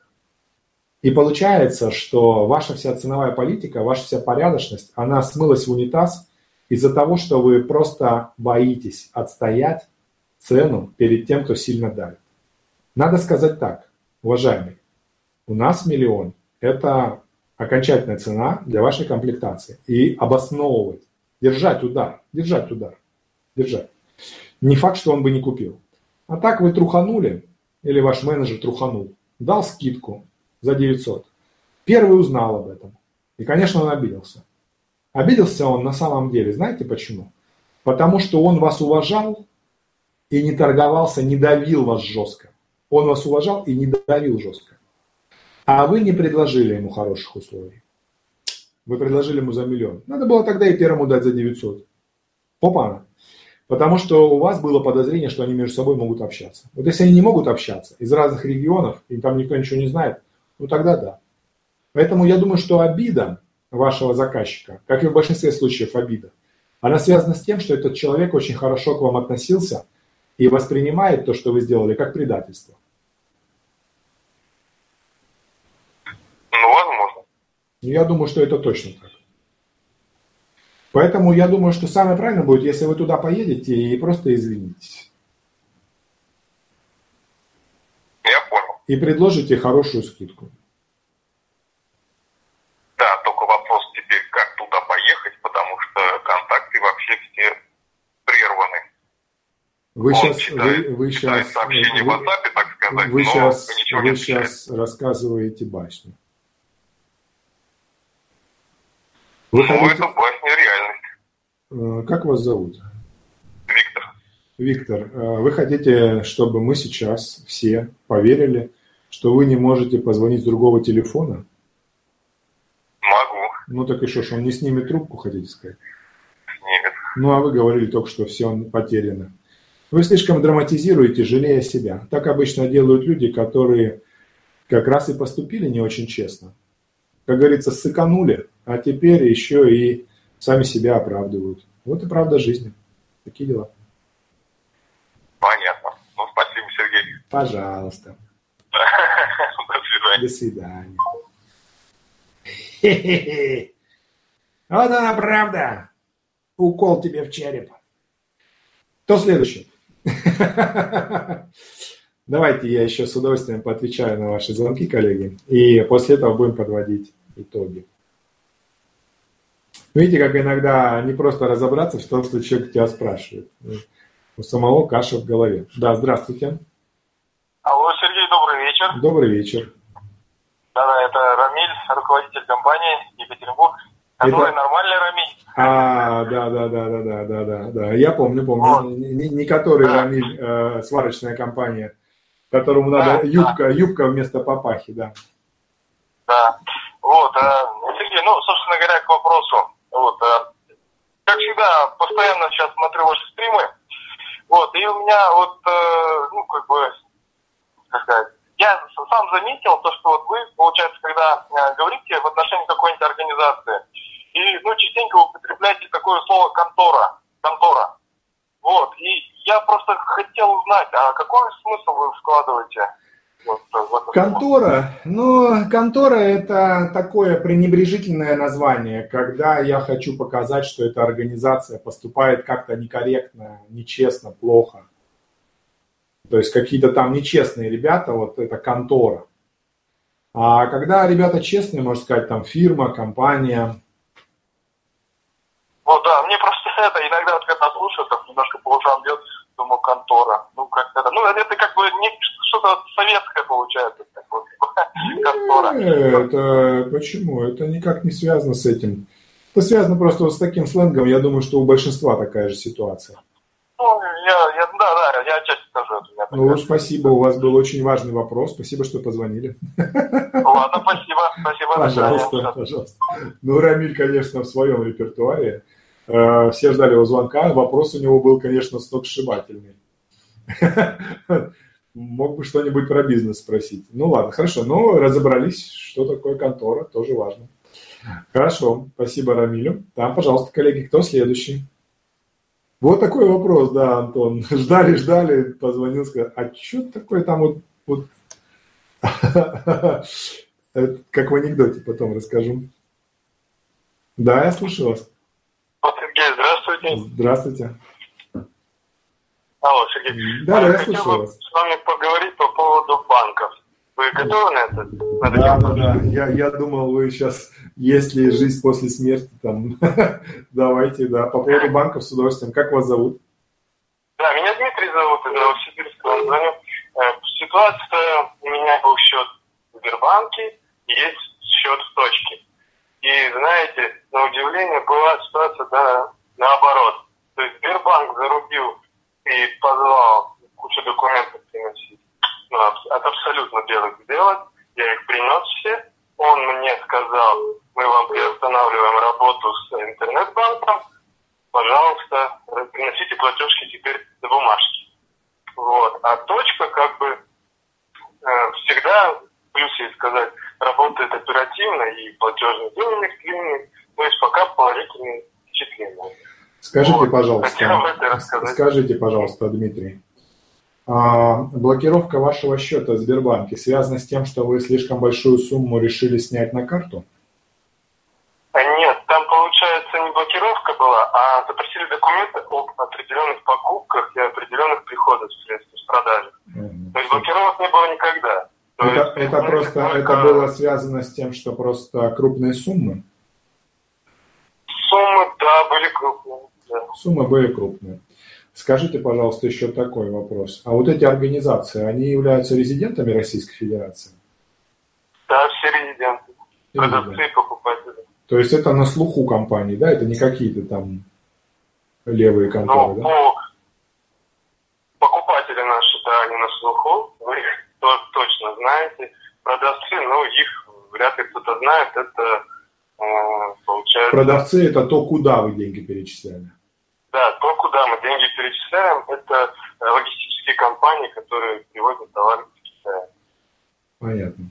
И получается, что ваша вся ценовая политика, ваша вся порядочность, она смылась в унитаз из-за того, что вы просто боитесь отстоять цену перед тем, кто сильно давит. Надо сказать так, уважаемый, у нас миллион – это окончательная цена для вашей комплектации. И обосновывать, держать удар, держать удар, держать. Не факт, что он бы не купил. А так вы труханули, или ваш менеджер труханул, дал скидку за 900. Первый узнал об этом. И, конечно, он обиделся. Обиделся он на самом деле, знаете почему? Потому что он вас уважал и не торговался, не давил вас жестко. Он вас уважал и не давил жестко. А вы не предложили ему хороших условий. Вы предложили ему за миллион. Надо было тогда и первому дать за 900. Опа. Потому что у вас было подозрение, что они между собой могут общаться. Вот если они не могут общаться из разных регионов, и там никто ничего не знает, ну тогда да. Поэтому я думаю, что обида вашего заказчика, как и в большинстве случаев обида, она связана с тем, что этот человек очень хорошо к вам относился и воспринимает то, что вы сделали, как предательство. ну, возможно. Я думаю, что это точно так. Поэтому я думаю, что самое правильное будет, если вы туда поедете и просто извинитесь. Я понял. И предложите хорошую скидку. Да, только вопрос теперь, как туда поехать, потому что контакты вообще все прерваны. Вы Он сейчас, читает- вы, вы читает сейчас, сообщения в вы, WhatsApp, так сказать, вы но сейчас, ничего вы не сейчас рассказываете басню. Вы Ну, хотите- это басня реальность. э, как вас зовут? Виктор. Виктор, э, вы хотите, чтобы мы сейчас все поверили, что вы не можете позвонить с другого телефона? Могу. Ну так и что ж, он не снимет трубку, хотите сказать? Снимет. Ну, а вы говорили только что все потеряно. Вы слишком драматизируете, жалея себя. Так обычно делают люди, которые как раз и поступили не очень честно. Как говорится, сыканули, а теперь еще и сами себя оправдывают. Вот и правда жизни. Такие дела. Понятно. Ну, спасибо, Сергей. Пожалуйста. До свидания. Хе-хе-хе. Вот она правда. Укол тебе в череп. Кто следующий? Давайте я еще с удовольствием поотвечаю на ваши звонки, коллеги. И после этого будем подводить итоги. Видите, как иногда не просто разобраться в том, что человек тебя спрашивает. У самого каша в голове. Да, здравствуйте. Алло, Сергей, добрый вечер. Добрый вечер. Да-да, это Рамиль, руководитель компании Екатеринбург. Который Это- нормальный Рамиль. А, да, да, да, да, да, да, да, да. Я помню, помню. Не, не который Да. Рамиль, э, сварочная компания, которому Да, надо да. юбка, юбка вместо папахи, да. Да. Вот, а, Сергей, ну, собственно говоря, к вопросу. Вот, а, как всегда, постоянно сейчас смотрю ваши стримы. Вот, и у меня вот, э, ну, как бы, как сказать, я сам заметил то, что вот вы, получается, когда э, говорите в отношении какой-нибудь организации, и, ну, частенько употребляете такое слово контора, контора. Вот, и я просто хотел узнать, а какой смысл вы вкладываете вот, в это слово? Контора, ну, контора это такое пренебрежительное название, когда я хочу показать, что эта организация поступает как-то некорректно, нечестно, плохо. То есть какие-то там нечестные ребята, вот это контора. А когда ребята честные, можно сказать, там фирма, компания, Вот, да, мне просто это, иногда вот когда слушаю, так немножко по ушам бьет, думаю, контора. Ну, как это, ну, это как бы не, что-то советское получается, так вот, контора. Нет, это почему? Это никак не связано с этим. Это связано просто вот с таким сленгом. Я думаю, что у большинства такая же ситуация. Ну, я, я, да, да, я отчасти скажу это. меня Ну, спасибо, у вас был очень важный вопрос. Спасибо, что позвонили. Ладно, спасибо, спасибо. Пожалуйста, пожалуйста. Ну, Рамиль, конечно, в своем репертуаре. Э, Все ждали его звонка. Вопрос у него был, конечно, сногсшибательный. Мог бы что-нибудь про бизнес спросить. Ну ладно, хорошо. Ну, разобрались, что такое контора, тоже важно. Хорошо, спасибо Рамилю. Там, пожалуйста, коллеги, кто следующий? Вот такой вопрос, да, Антон. Ждали, ждали, позвонил, сказал, а что такое там вот, вот... Как в анекдоте потом расскажу. Да, я слышу вас. Сергей, здравствуйте. Здравствуйте. Алло, Сергей. Да, да, я хотел слышу бы вас. с вами поговорить по поводу банков. Вы готовы на это? На Да, да, да. Я, я думал, вы сейчас, если жизнь после смерти, там, давайте, да, по поводу банков с удовольствием. Как вас зовут? Да, меня Дмитрий зовут, из Новосибирска вам звоню. Э, Ситуация, у меня был счет в Сбербанке, есть счет в точке. И, знаете, на удивление была ситуация да, наоборот. То есть Сбербанк зарубил и позвал кучу документов приносить. Ну, от абсолютно белых сделать. Я их принес все. Он мне сказал, мы вам приостанавливаем работу с интернет-банком, пожалуйста, приносите платежки теперь на бумажке. Вот. А точка как бы э, всегда, плюс ей сказать, работает оперативно и платежный них длинный. То есть пока положительные впечатления. Скажите, Вот. Пожалуйста, скажите, пожалуйста, Дмитрий, а, блокировка вашего счета в Сбербанке связана с тем, что вы слишком большую сумму решили снять на карту? Нет, там, получается, не блокировка была, а запросили документы об определенных покупках и определенных приходах средств с продажи. Мгм. То есть блокировок не было никогда. То Это, есть, это ну, просто, только это было связано с тем, что просто крупные суммы? Суммы, да, были крупные. да. Суммы были крупные. Скажите, пожалуйста, еще такой вопрос. А вот эти организации, они являются резидентами Российской Федерации? Да, все резиденты. Продавцы и покупатели. То есть это на слуху компании, да? Это не какие-то там левые конторы, ну, да? Ну, покупатели наши, да, они на слуху. Вы их точно знаете. Продавцы, ну, их вряд ли кто-то знает. Это э, получается... Продавцы – это то, куда вы деньги перечисляли? Да, то, куда мы деньги перечисляем, это э, логистические компании, которые привозят товары в Китай. Понятно.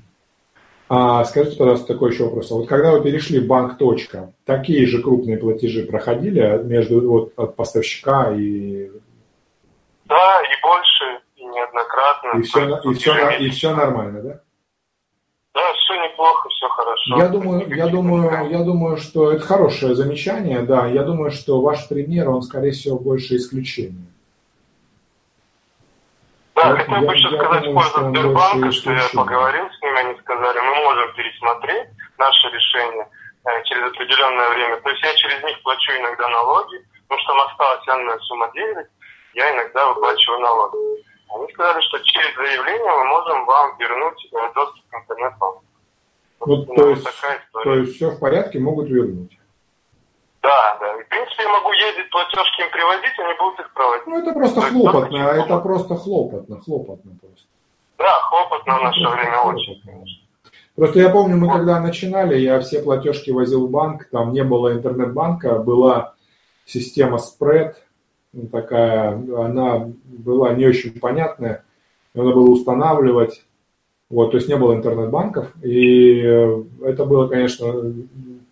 А скажите, пожалуйста, такой еще вопрос. А вот когда вы перешли в банк точка, такие же крупные платежи проходили между вот, от поставщика и... Да, и больше, и неоднократно. И все, и все, и все нормально, да? Да, все неплохо, все хорошо. Я думаю, я думаю, я думаю, что это хорошее замечание, да. Я думаю, что ваш пример, он, скорее всего, больше исключение. Да, я, хотел бы еще сказать в пользу Сбербанка, что я поговорил с ними, они сказали, мы можем пересмотреть наше решение э, через определенное время. То есть я через них плачу иногда налоги, потому что там осталась явная сумма 9, я иногда выплачиваю налоги. Они сказали, что через заявление мы можем вам вернуть э, доступ к интернет-банку. Ну, то, есть, то есть все в порядке, могут вернуть. Да, да. в принципе, я могу ездить платежки им привозить, они будут их проводить. Ну, это просто То хлопотно, это, это просто хлопотно, хлопотно просто. Да, хлопотно в наше время очень, конечно. Просто я помню, мы когда начинали, я все платежки возил в банк, там не было интернет-банка, была система спред, ну, такая, она была не очень понятная, надо было устанавливать, вот, то есть не было интернет-банков, и э, это было, конечно,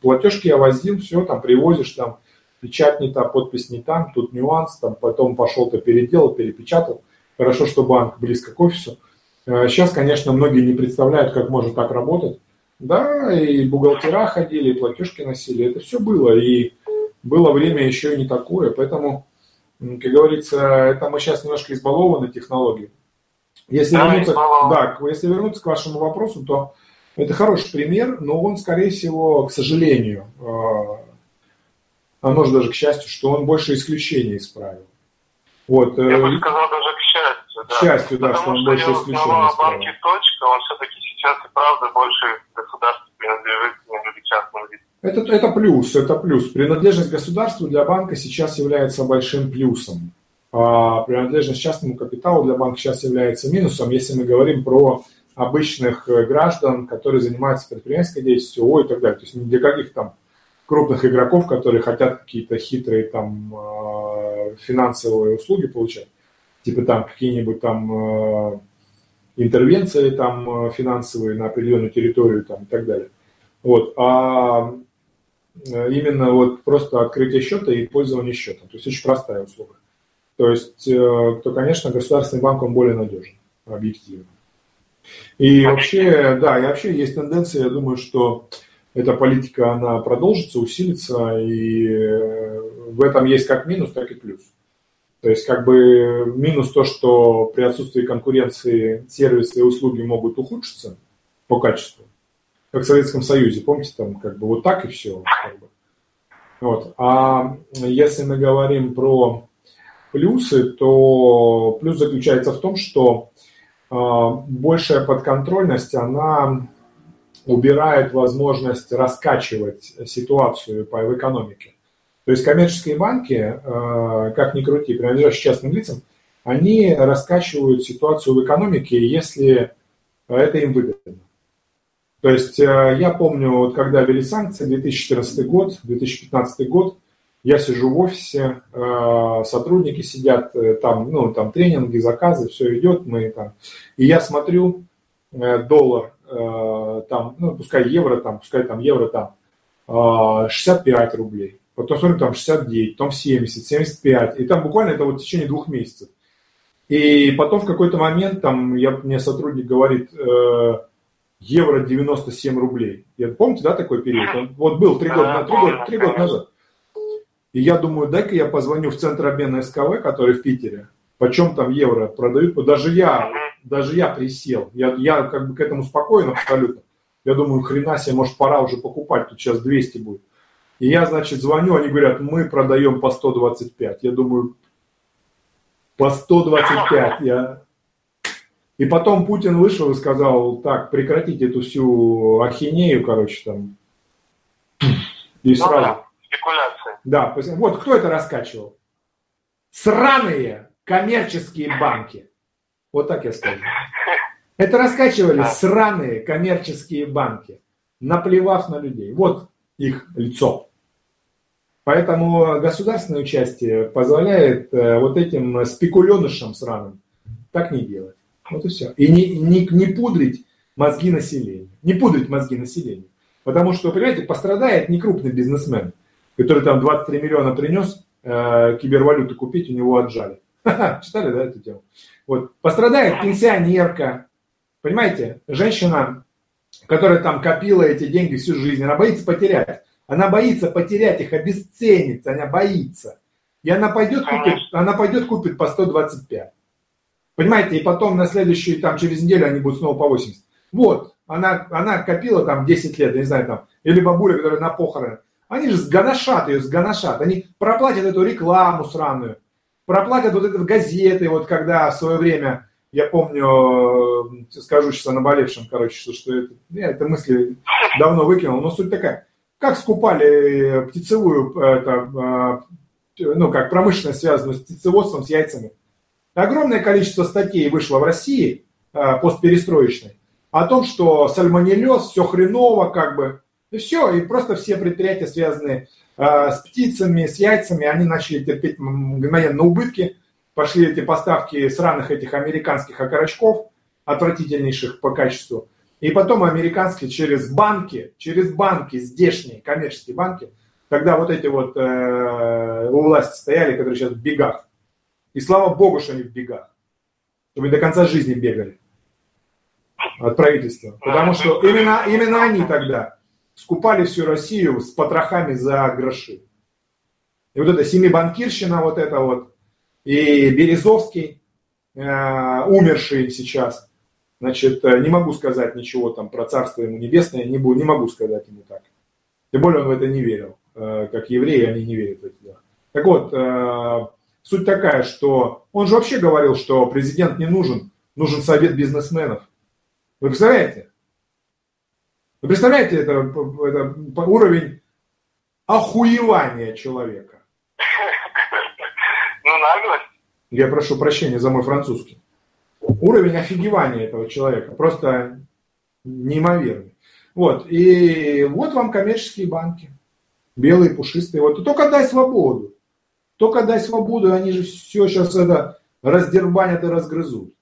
платежки я возил, все, там привозишь, там печать не та, подпись не там, тут нюанс, там потом пошел-то переделал, перепечатал. Хорошо, что банк близко к офису. Сейчас, э, конечно, многие не представляют, как может так работать. Да, и бухгалтера ходили, и платежки носили, это все было, и было время еще и не такое, поэтому как говорится, это мы сейчас немножко избалованы технологией. Если, да, вернуться, да, если вернуться к вашему вопросу, то это хороший пример, но он, скорее всего, к сожалению, э, а может даже к счастью, что он больше исключений исправил. Вот, э, Я бы сказал даже к счастью. Да. К счастью, да, Потому что он что больше исключений исправил. банки точка, он все-таки сейчас и правда больше государству принадлежит, нежели частному лицу. Это, это плюс, это плюс. Принадлежность государству для банка сейчас является большим плюсом. А принадлежность частному капиталу для банка сейчас является минусом, если мы говорим про обычных э, граждан, которые занимаются предпринимательской деятельностью, ой, и так далее. То есть не для каких там крупных игроков, которые хотят какие-то хитрые там а, финансовые услуги получать, типа там какие-нибудь там а, интервенции там финансовые на определенную территорию там и так далее. Вот. А Э, именно вот просто открытие счета и пользование счетом. То есть очень простая услуга. То есть, э, то, конечно, государственный банк, он более надежен, объективно. И вообще, да, и вообще есть тенденция, я думаю, что эта политика, она продолжится, усилится, и э, в этом есть как минус, так и плюс. То есть, как бы минус то, что при отсутствии конкуренции сервисы и услуги могут ухудшиться по качеству как в Советском Союзе, помните, там как бы вот так и все. Как бы. вот. А если мы говорим про плюсы, то плюс заключается в том, что большая подконтрольность, она убирает возможность раскачивать ситуацию в экономике. То есть коммерческие банки, э, как ни крути, принадлежащие частным лицам, они раскачивают ситуацию в экономике, если это им выгодно. То есть э, я помню, вот когда ввели санкции, 2014 год, 2015 год, я сижу в офисе, э, сотрудники сидят, э, там, ну, там тренинги, заказы, все идет, мы там, и я смотрю, доллар, там, ну, пускай евро, там, пускай там евро, там, 65 рублей, потом смотрю, там 69, потом 70, 75, и там буквально это вот в течение двух месяцев. И потом в какой-то момент там я, мне сотрудник говорит, евро 97 рублей. Я, помните, да, такой период? Он, вот был три года, три года, три года назад. И я думаю, дай-ка я позвоню в центр обмена СКВ, который в Питере. Почем там евро продают? Даже я, даже я присел. Я, я как бы к этому спокоен абсолютно. Я думаю, хрена себе, может, пора уже покупать, тут сейчас 200 будет. И я, значит, звоню, они говорят, мы продаем по 125. Я думаю, По 125 я... И потом Путин вышел и сказал, так, прекратите эту всю ахинею, короче, там. И ну, сразу... Да, спекуляция. Да, вот кто это раскачивал? Сраные коммерческие банки. Вот так я скажу. Это раскачивали сраные коммерческие банки, наплевав на людей. Вот их лицо. Поэтому государственное участие позволяет э, вот этим спекуленышам сраным так не делать. Вот и все. И не, не, не пудрить мозги населения. Не пудрить мозги населения. Потому что, понимаете, пострадает не крупный бизнесмен, который там 23 миллиона принес э, кибервалюты купить, у него отжали. Читали, да, эту тему? Вот. Пострадает пенсионерка, понимаете, женщина, которая там копила эти деньги всю жизнь, она боится потерять. Она боится потерять их, обесцениться, она боится. И она пойдет купит, она пойдет купит по 125. Понимаете, и потом на следующую, там, через неделю они будут снова по 80. Вот, она, она копила там 10 лет, я не знаю, там, или бабуля, которая на похороны. Они же сгоношат ее, сгоношат. Они проплатят эту рекламу сраную, проплатят вот эти газеты, вот когда в свое время, я помню, э, скажу сейчас о наболевшем, короче, что, что это, я это мысли давно выкинул, но суть такая. Как скупали птицевую, это, э, ну, как промышленность, связанную с птицеводством, с яйцами. Огромное количество статей вышло в России, э, постперестроечной, о том, что сальмонеллез, все хреново, как бы, и все, и просто все предприятия, связанные э, с птицами, с яйцами, они начали терпеть мгновенно убытки, пошли эти поставки сраных этих американских окорочков, отвратительнейших по качеству, и потом американские через банки, через банки, здешние коммерческие банки, когда вот эти вот э, у власти стояли, которые сейчас в бегах, и слава богу, что они в бегах. Чтобы до конца жизни бегали от правительства. Потому что именно, именно они тогда скупали всю Россию с потрохами за гроши. И вот эта семибанкирщина, вот это вот, и Березовский, э, умерший сейчас, значит, э, не могу сказать ничего там про царство ему небесное, не, буду, не могу сказать ему так. Тем более он в это не верил. Э, как евреи, они не верят в это. Да. Так вот, э, Суть такая, что он же вообще говорил, что президент не нужен, нужен совет бизнесменов. Вы представляете? Вы представляете, это, это уровень охуевания человека? Ну, наглость. Я прошу прощения за мой французский. Уровень офигевания этого человека просто неимоверный. Вот, и вот вам коммерческие банки. Белые, пушистые. Вот, только дай свободу. Только дай свободу, они же все сейчас это раздербанят и разгрызут.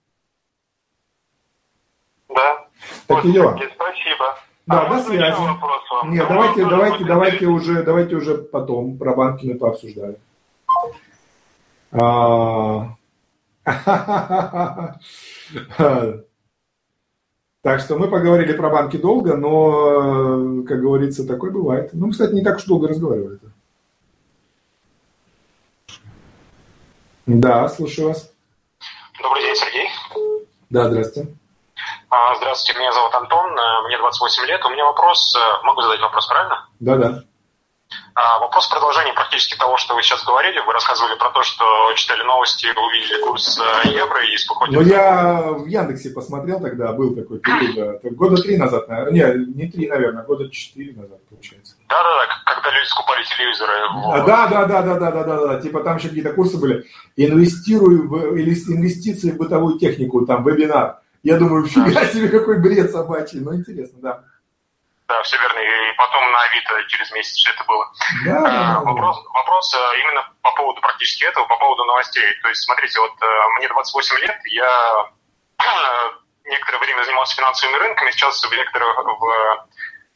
Да. Такие дела. Спасибо. Да, а до связи. Нет, ну, давайте, давайте, давайте уже, давайте уже потом про банки мы пообсуждаем. А... Так что мы поговорили про банки долго, но, как говорится, такое бывает. Ну, кстати, не так уж долго разговаривали. Да, слушаю вас. Добрый день, Сергей. Да, здравствуйте. А, здравствуйте, меня зовут Антон, э, мне 28 лет. У меня вопрос, э, могу задать вопрос, правильно? Да, да. Вопрос продолжения практически того, что вы сейчас говорили. Вы рассказывали про то, что читали новости, увидели курс э, евро и спокойно. Ну, я в Яндексе посмотрел тогда, был такой период, года три назад, не, не три, наверное, года четыре назад, получается. Да-да-да, когда люди скупали телевизоры. Да-да-да-да-да-да-да, типа там еще какие-то курсы были. Инвестирую в инвестиции в бытовую технику, там вебинар я думаю, фига себе, какой бред собачий, ну, интересно, да. Да, все верно. И потом на Авито через месяц все это было. Да, а, вопрос, вопрос э, именно по поводу практически этого, по поводу новостей. То есть, смотрите, вот э, мне 28 лет, я некоторое время занимался финансовыми рынками, сейчас в, некоторых, в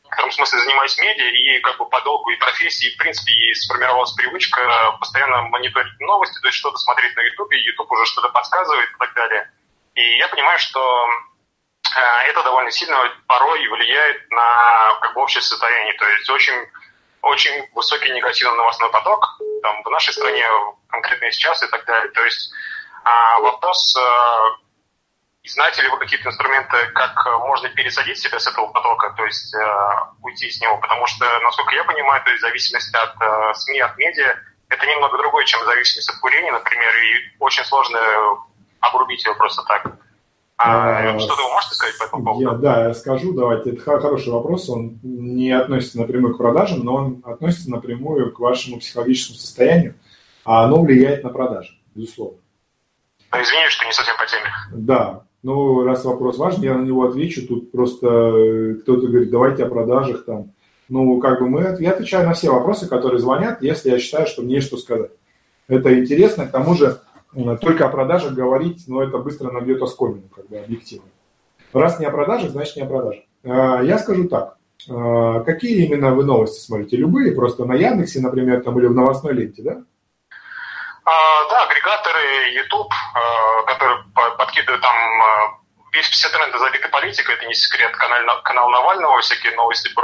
некотором смысле занимаюсь медиа, и как бы по долгу и профессии, в принципе, и сформировалась привычка постоянно мониторить новости, то есть что-то смотреть на YouTube, YouTube уже что-то подсказывает и так далее. И я понимаю, что Э, это довольно сильно порой влияет на как бы, общее состояние. То есть очень, очень высокий негативный новостной поток там, в нашей стране, конкретно сейчас и так далее. То есть а, вопрос, а, знаете ли вы какие-то инструменты, как можно пересадить себя с этого потока, то есть а, уйти с него? Потому что, насколько я понимаю, то есть в зависимости от СМИ, от медиа, это немного другое, чем зависимость от курения, например, и очень сложно обрубить ее просто так. А, а, что ты можешь сказать по этому поводу? Я, да, я скажу, давайте. Это хороший вопрос. Он не относится напрямую к продажам, но он относится напрямую к вашему психологическому состоянию, а оно влияет на продажи, безусловно. Ну, извини, что не совсем по теме. Да, ну, раз вопрос важный, я на него отвечу. Тут просто э, кто-то говорит, давайте о продажах там. Ну, как бы мы, я отвечаю на все вопросы, которые звонят, если я считаю, что мне что сказать. Это интересно, к тому же только о продажах говорить, но это быстро набьет оскомину, бы объективно. Раз не о продажах, значит не о продажах. А, я скажу так. А, какие именно вы новости смотрите? Любые, просто на Яндексе, например, там или в новостной ленте, да? А, да, агрегаторы YouTube, которые подкидывают там весь все тренды забиты политикой, это не секрет. Канал, канал Навального, всякие новости про...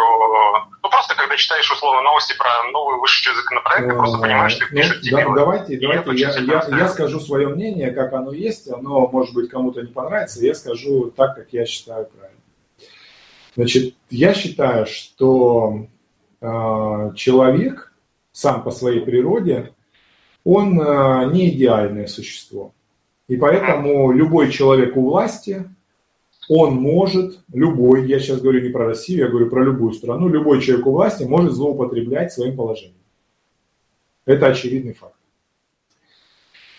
Ну, просто когда читаешь, условно, новости про новый высший законопроект, ты просто понимаешь, что их ну, пишут да, Давайте, давайте я, я, я скажу свое мнение, как оно есть. Оно, может быть, кому-то не понравится. Я скажу так, как я считаю правильно. Значит, я считаю, что э, человек сам по своей природе, он э, не идеальное существо. И поэтому любой человек у власти, он может, любой, я сейчас говорю не про Россию, я говорю про любую страну, любой человек у власти может злоупотреблять своим положением. Это очевидный факт.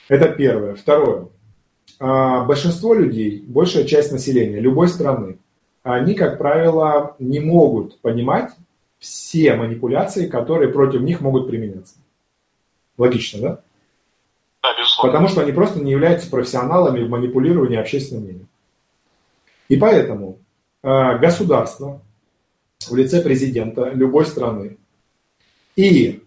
Это первое. Второе. А, большинство людей, большая часть населения любой страны, они, как правило, не могут понимать все манипуляции, которые против них могут применяться. Логично, да? Да, безусловно. Потому что они просто не являются профессионалами в манипулировании общественным мнением. И поэтому э, государство в лице президента любой страны и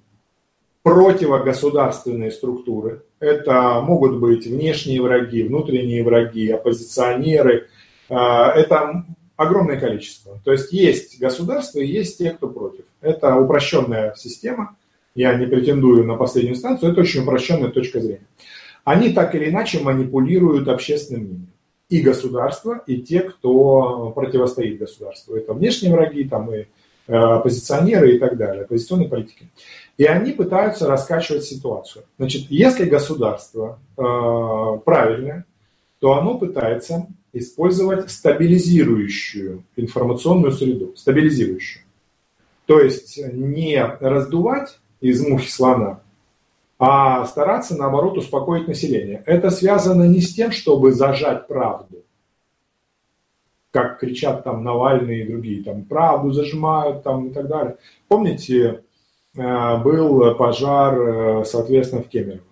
противогосударственные структуры, это могут быть внешние враги, внутренние враги, оппозиционеры, э, это огромное количество. То есть есть государство и есть те, кто против. Это упрощенная система, я не претендую на последнюю инстанцию, это очень упрощенная точка зрения. Они так или иначе манипулируют общественным мнением и государство, и те, кто противостоит государству. Это внешние враги, там и э, оппозиционеры и так далее, оппозиционные политики. И они пытаются раскачивать ситуацию. Значит, если государство э, правильное, то оно пытается использовать стабилизирующую информационную среду, стабилизирующую. То есть не раздувать из мухи слона, а стараться, наоборот, успокоить население. Это связано не с тем, чтобы зажать правду, как кричат там Навальный и другие, там правду зажимают там и так далее. Помните, э, был пожар, э, соответственно, в Кемерово.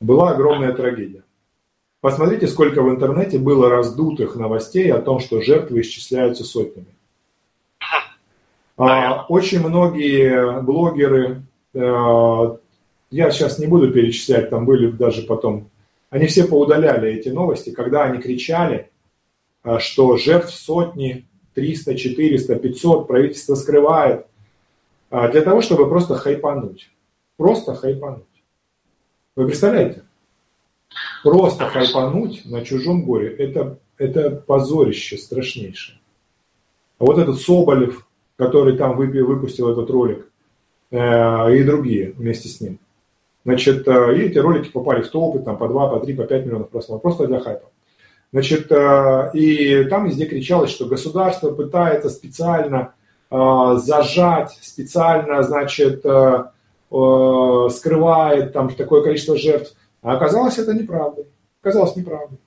Была огромная трагедия. Посмотрите, сколько в интернете было раздутых новостей о том, что жертвы исчисляются сотнями. А, очень многие блогеры э, я сейчас не буду перечислять, там были даже потом, они все поудаляли эти новости, когда они кричали, а, что жертв сотни, 300, 400, 500, правительство скрывает, а, для того, чтобы просто хайпануть. Просто хайпануть. Вы представляете? Просто хайпануть на чужом горе, это, это позорище страшнейшее. А вот этот Соболев, который там выпустил этот ролик, э, и другие вместе с ним – Значит, э, и эти ролики попали в топы, там по 2, по 3, по 5 миллионов просмотров, просто для хайпа. Значит, э, и там везде кричалось, что государство пытается специально э, зажать, специально, значит, скрывает там такое количество жертв. А оказалось это неправдой. Оказалось неправдой.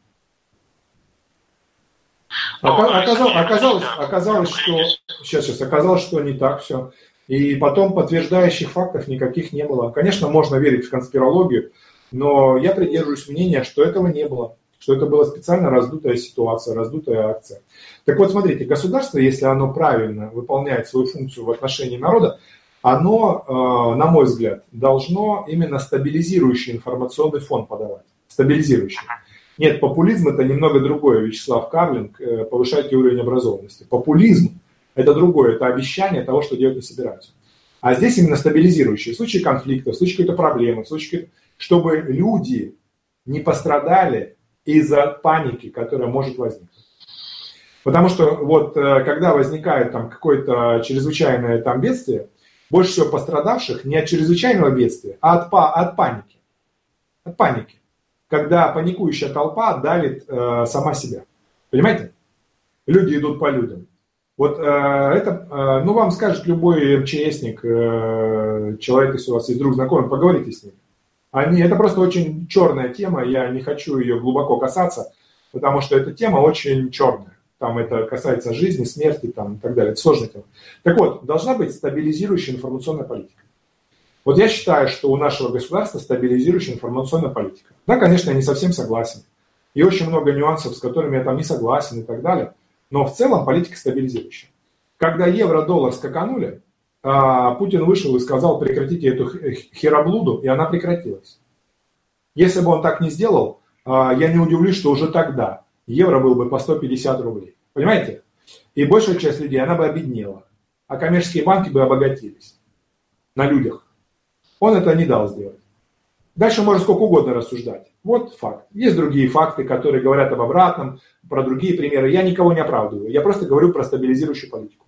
Оказалось, оказалось, оказалось, что сейчас, сейчас оказалось, что не так все. И потом подтверждающих фактов никаких не было. Конечно, можно верить в конспирологию, но я придерживаюсь мнения, что этого не было, что это была специально раздутая ситуация, раздутая акция. Так вот, смотрите, государство, если оно правильно выполняет свою функцию в отношении народа, оно, э, на мой взгляд, должно именно стабилизирующий информационный фон подавать. Стабилизирующий. Нет, популизм это немного другое. Вячеслав Карлинг, э, повышайте уровень образованности. Популизм это другое, это обещание того, что делать не собираются. А здесь именно стабилизирующие. В случае конфликта, в случае какой-то проблемы, в случае, чтобы люди не пострадали из-за паники, которая может возникнуть. Потому что вот э, когда возникает там какое-то чрезвычайное там бедствие, больше всего пострадавших не от чрезвычайного бедствия, а от, па, от паники. От паники. Когда паникующая толпа давит э, сама себя. Понимаете? Люди идут по людям. Вот э, это, э, ну, вам скажет любой МЧСник, э, человек, если у вас есть друг знакомый, поговорите с ним. Они, это просто очень черная тема, я не хочу ее глубоко касаться, потому что эта тема очень черная. Там это касается жизни, смерти там, и так далее. Это сложная тема. Так вот, должна быть стабилизирующая информационная политика. Вот я считаю, что у нашего государства стабилизирующая информационная политика. Да, конечно, я не совсем согласен. И очень много нюансов, с которыми я там не согласен и так далее. Но в целом политика стабилизирующая. Когда евро-доллар скаканули, а, Путин вышел и сказал, прекратите эту хероблуду, и она прекратилась. Если бы он так не сделал, а, я не удивлюсь, что уже тогда евро был бы по 150 рублей. Понимаете? И большая часть людей, она бы обеднела. А коммерческие банки бы обогатились на людях. Он это не дал сделать. Дальше можно сколько угодно рассуждать. Вот факт. Есть другие факты, которые говорят об обратном, про другие примеры. Я никого не оправдываю. Я просто говорю про стабилизирующую политику.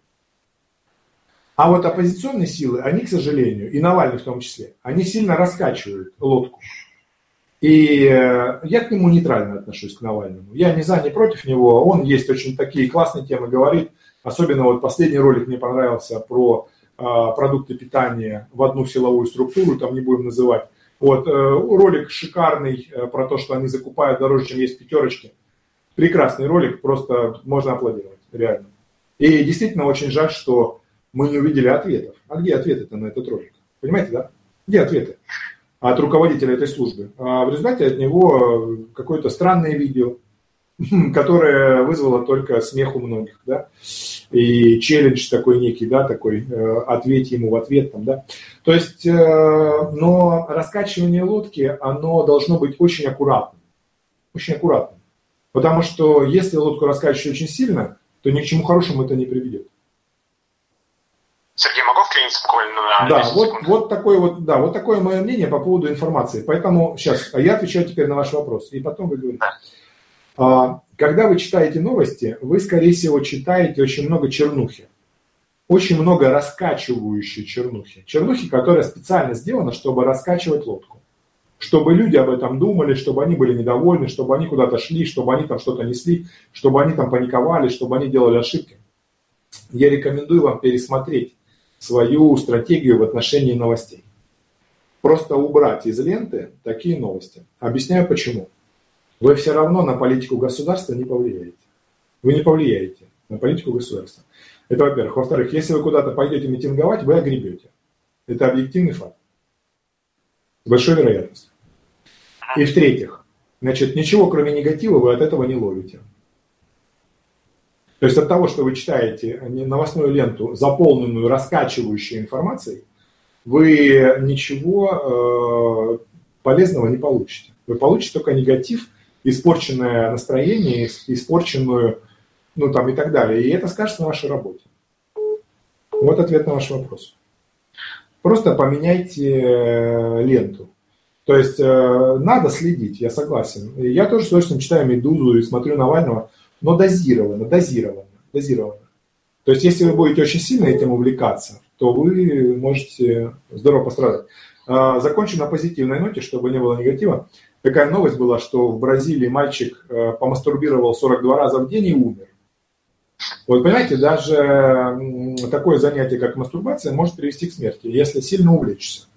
А вот оппозиционные силы, они, к сожалению, и Навальный в том числе, они сильно раскачивают лодку. И э, я к нему нейтрально отношусь, к Навальному. Я не за, не против него. Он есть очень такие классные темы говорит. Особенно вот последний ролик мне понравился про э, продукты питания в одну силовую структуру, там не будем называть. Вот, э, ролик шикарный э, про то, что они закупают дороже, чем есть пятерочки. Прекрасный ролик, просто можно аплодировать, реально. И действительно очень жаль, что мы не увидели ответов. А где ответы-то на этот ролик? Понимаете, да? Где ответы? от руководителя этой службы. А в результате от него какое-то странное видео, которое вызвало только смех у многих, да, и челлендж такой некий, да, такой, э, ответь ему в ответ, там, да. То есть, э, но раскачивание лодки, оно должно быть очень аккуратным, очень аккуратным, потому что если лодку раскачивать очень сильно, то ни к чему хорошему это не приведет. Сергей, могу вклиниться буквально на Да, вот, вот, такое вот, да, вот такое мое мнение по поводу информации. Поэтому сейчас, а я отвечаю теперь на ваш вопрос, и потом вы говорите. Да. А, когда вы читаете новости, вы, скорее всего, читаете очень много чернухи. Очень много раскачивающей чернухи. Чернухи, которая специально сделана, чтобы раскачивать лодку. Чтобы люди об этом думали, чтобы они были недовольны, чтобы они куда-то шли, чтобы они там что-то несли, чтобы они там паниковали, чтобы они делали ошибки. Я рекомендую вам пересмотреть свою стратегию в отношении новостей. Просто убрать из ленты такие новости. Объясняю почему. Вы все равно на политику государства не повлияете. Вы не повлияете на политику государства. Это во-первых. Во-вторых, если вы куда-то пойдете митинговать, вы огребете. Это объективный факт. С большой вероятностью. И в-третьих, значит, ничего кроме негатива вы от этого не ловите. То есть от того, что вы читаете новостную ленту, заполненную раскачивающей информацией, вы ничего э, полезного не получите. Вы получите только негатив, испорченное настроение, испорченную, ну там и так далее. И это скажется на вашей работе. Вот ответ на ваш вопрос. Просто поменяйте э, ленту. То есть э, надо следить, я согласен. Я тоже удовольствием читаю «Медузу» и смотрю Навального – но дозированно, дозированно, дозированно. То есть, если вы будете очень сильно этим увлекаться, то вы можете здорово пострадать. А, закончу на позитивной ноте, чтобы не было негатива. Такая новость была, что в Бразилии мальчик э, помастурбировал 42 раза в день и умер. Вот понимаете, даже такое занятие, как мастурбация, может привести к смерти, если сильно увлечься.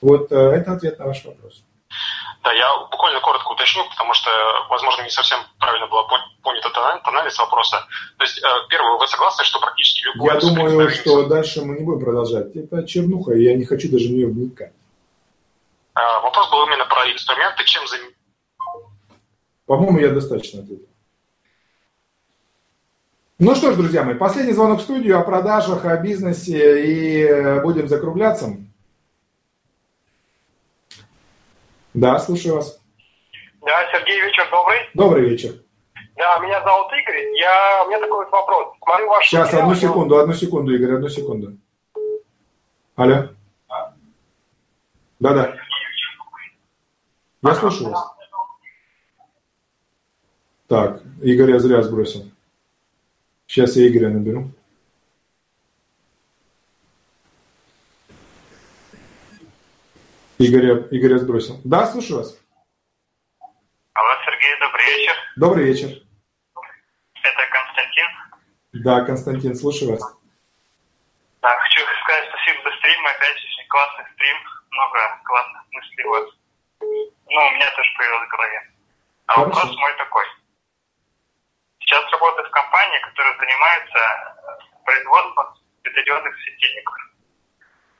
Вот э, это ответ на ваш вопрос. Да, я буквально коротко уточню, потому что, возможно, не совсем правильно было понят этот анализ вопроса. То есть, э, первое, вы согласны, что практически любой... Я думаю, что дальше мы не будем продолжать. Это чернуха, и я не хочу даже в нее вникать. А, вопрос был именно про инструменты, чем за... По-моему, я достаточно ответил. Ну что ж, друзья мои, последний звонок в студию о продажах, о бизнесе, и э, будем закругляться. Да, слушаю вас. Да, Сергей, вечер добрый. Добрый вечер. Да, меня зовут Игорь. Я... У меня такой вот вопрос. Смотрю ваш Сейчас, материал, одну секунду, одну секунду, Игорь, одну секунду. Алло. Да-да. Я слушаю вас. Так, Игорь я зря сбросил. Сейчас я Игоря наберу. Игоря, Игоря сбросил. Да, слушаю вас. Алло, Сергей, добрый вечер. Добрый вечер. Это Константин. Да, Константин, слушаю вас. Да, хочу сказать спасибо за стрим. Опять очень классный стрим. Много классных мыслей у вас. Ну, у меня тоже появилось в голове. А Хорошо. вопрос мой такой. Сейчас работаю в компании, которая занимается производством светодиодных светильников.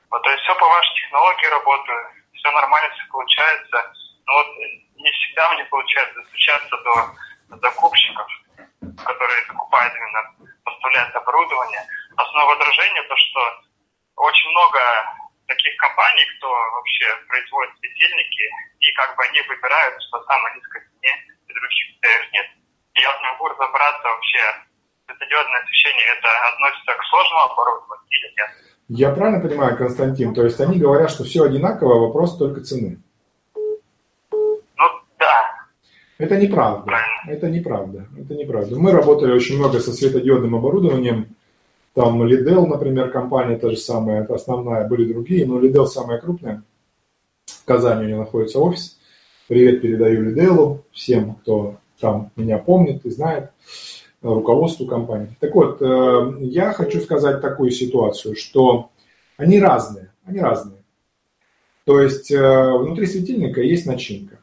Вот, то есть все по вашей технологии работаю, все нормально, все получается. Но вот не всегда мне получается достучаться до закупщиков, которые закупают именно, поставляют оборудование. Основное возражение то, что очень много таких компаний, кто вообще производит светильники, и как бы они выбирают, что самой низкой цене, и других критериев нет. И я не могу разобраться вообще, светодиодное освещение это относится к сложному оборудованию или нет. Я правильно понимаю, Константин? То есть они говорят, что все одинаково, вопрос только цены. Ну да, Это неправда. Правильно. Это неправда. Это неправда. Мы работали очень много со светодиодным оборудованием. Там Lidl, например, компания та же самая, это основная, были другие, но Lidl самая крупная. В Казани у нее находится офис. Привет передаю Lidl, всем, кто там меня помнит и знает, руководству компании. Так вот, э, я хочу сказать такую ситуацию, что они разные, они разные. То есть э, внутри светильника есть начинка.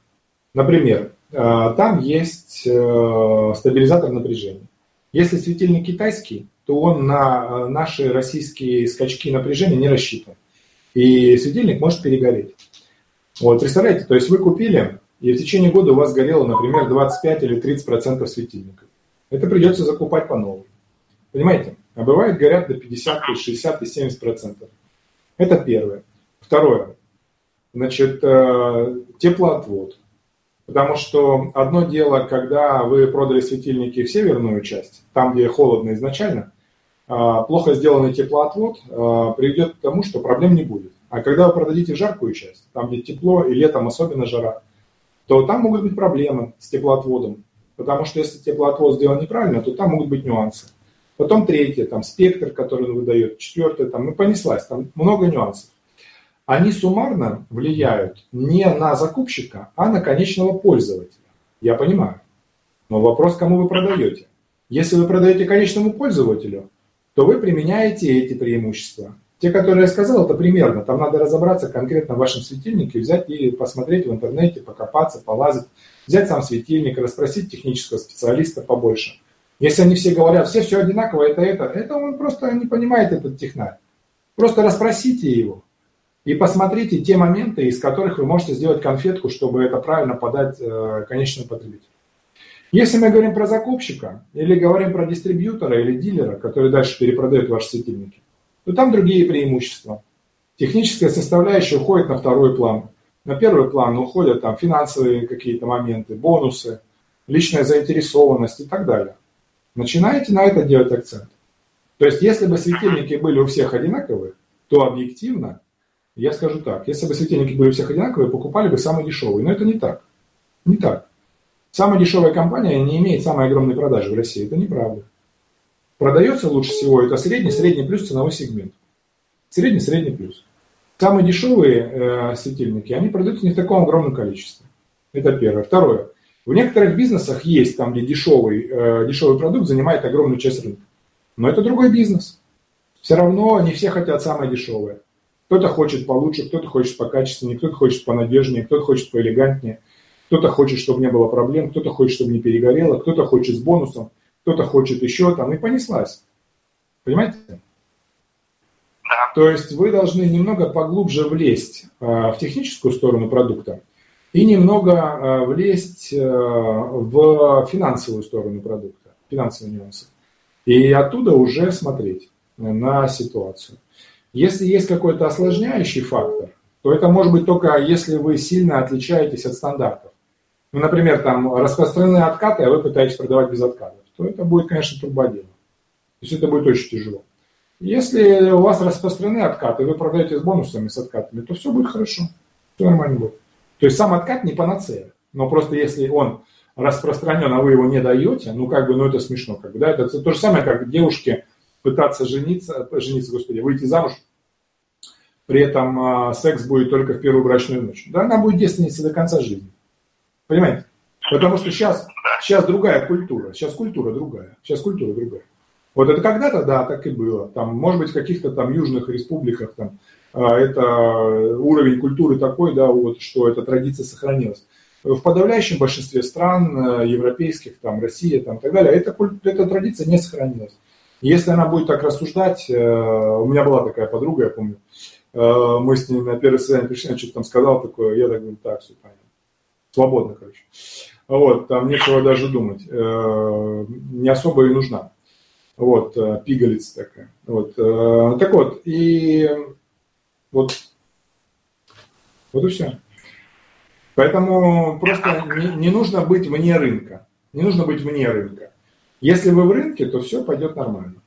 Например, э, там есть стабилизатор напряжения. Если светильник китайский, то он на э, наши российские скачки напряжения не рассчитан. И светильник может перегореть. Вот, представляете, то есть вы купили, и в течение года у вас горело, например, 25 или 30 процентов светильников. Это придется закупать по новой. Понимаете? А бывает горят до 50, и 60 и 70 процентов. Это первое. Второе. Значит, э, теплоотвод. Потому что одно дело, когда вы продали светильники в северную часть, там, где холодно изначально, плохо сделанный теплоотвод а, приведет к тому, что проблем не будет. А когда вы продадите жаркую часть, там, где тепло и летом особенно жара, то там могут быть проблемы с теплоотводом. Потому что если теплоотвод сделан неправильно, то там могут быть нюансы. Потом третье, там спектр, который он выдает, четвертое, там, ну понеслась, там много нюансов. Они суммарно влияют не на закупщика, а на конечного пользователя. Я понимаю. Но вопрос, кому вы продаете. Если вы продаете конечному пользователю, то вы применяете эти преимущества. Те, которые я сказал, это примерно. Там надо разобраться конкретно в вашем светильнике, взять и посмотреть в интернете, покопаться, полазить, взять сам светильник, расспросить технического специалиста побольше. Если они все говорят, все все одинаково, это это, это он просто не понимает этот технарь. Просто расспросите его и посмотрите те моменты, из которых вы можете сделать конфетку, чтобы это правильно подать э, конечному потребителю. Если мы говорим про закупщика, или говорим про дистрибьютора или дилера, который дальше перепродает ваши светильники, то там другие преимущества. Техническая составляющая уходит на второй план. На первый план уходят там финансовые какие-то моменты, бонусы, личная заинтересованность и так далее. Начинаете на это делать акцент. То есть, если бы светильники были у всех одинаковые, то объективно, я скажу так, если бы светильники были у всех одинаковые, покупали бы самый дешевый. Но это не так. Не так. Самая дешевая компания не имеет самой огромной продажи в России. Это неправда. Продается лучше всего это средний, средний плюс ценовой сегмент. Средний, средний плюс. Самые дешевые э, светильники, они продаются не в таком огромном количестве. Это первое. Второе. В некоторых бизнесах есть там, где дешевый, э, дешевый продукт занимает огромную часть рынка. Но это другой бизнес. Все равно не все хотят самое дешевое. Кто-то хочет получше, кто-то хочет покачественнее, кто-то хочет понадежнее, кто-то хочет поэлегантнее, кто-то хочет, чтобы не было проблем, кто-то хочет, чтобы не перегорело, кто-то хочет с бонусом, кто-то хочет еще там, и понеслась. Понимаете? Да. То есть вы должны немного поглубже влезть э, в техническую сторону продукта и немного э, влезть э, в финансовую сторону продукта, финансовые нюансы. И оттуда уже смотреть на ситуацию. Если есть какой-то осложняющий фактор, то это может быть только если вы сильно отличаетесь от стандартов. Ну, например, там распространены откаты, а вы пытаетесь продавать без откатов, то это будет, конечно, трубодело. То есть это будет очень тяжело. Если у вас распространены откаты, вы продаете с бонусами, с откатами, то все будет хорошо. Все нормально будет. То есть сам откат не панацея. Но просто если он распространен, а вы его не даете, ну как бы, ну это смешно. Как бы, да? Это то же самое, как девушке пытаться жениться, жениться, господи, выйти замуж, при этом э, секс будет только в первую брачную ночь. Да, она будет девственницей до конца жизни. Понимаете? Потому что сейчас, сейчас другая культура, сейчас культура другая, сейчас культура другая. Вот это когда-то, да, так и было. Там, может быть, в каких-то там южных республиках там а, это уровень культуры такой, да, вот, что эта традиция сохранилась. В подавляющем большинстве стран э, европейских, там, Россия, там, и так далее, эта, эта традиция не сохранилась. Если она будет так рассуждать, э, у меня была такая подруга, я помню, э, мы с ней на первое свидание пришли, она что-то там сказал такое, я так говорю, так, все понятно. Свободно, короче. Вот, там нечего даже думать. Не особо и нужна. Вот, пигалица такая. Вот. Так вот, и вот, вот и все. Поэтому просто не, не нужно быть вне рынка. Не нужно быть вне рынка. Если вы в рынке, то все пойдет нормально.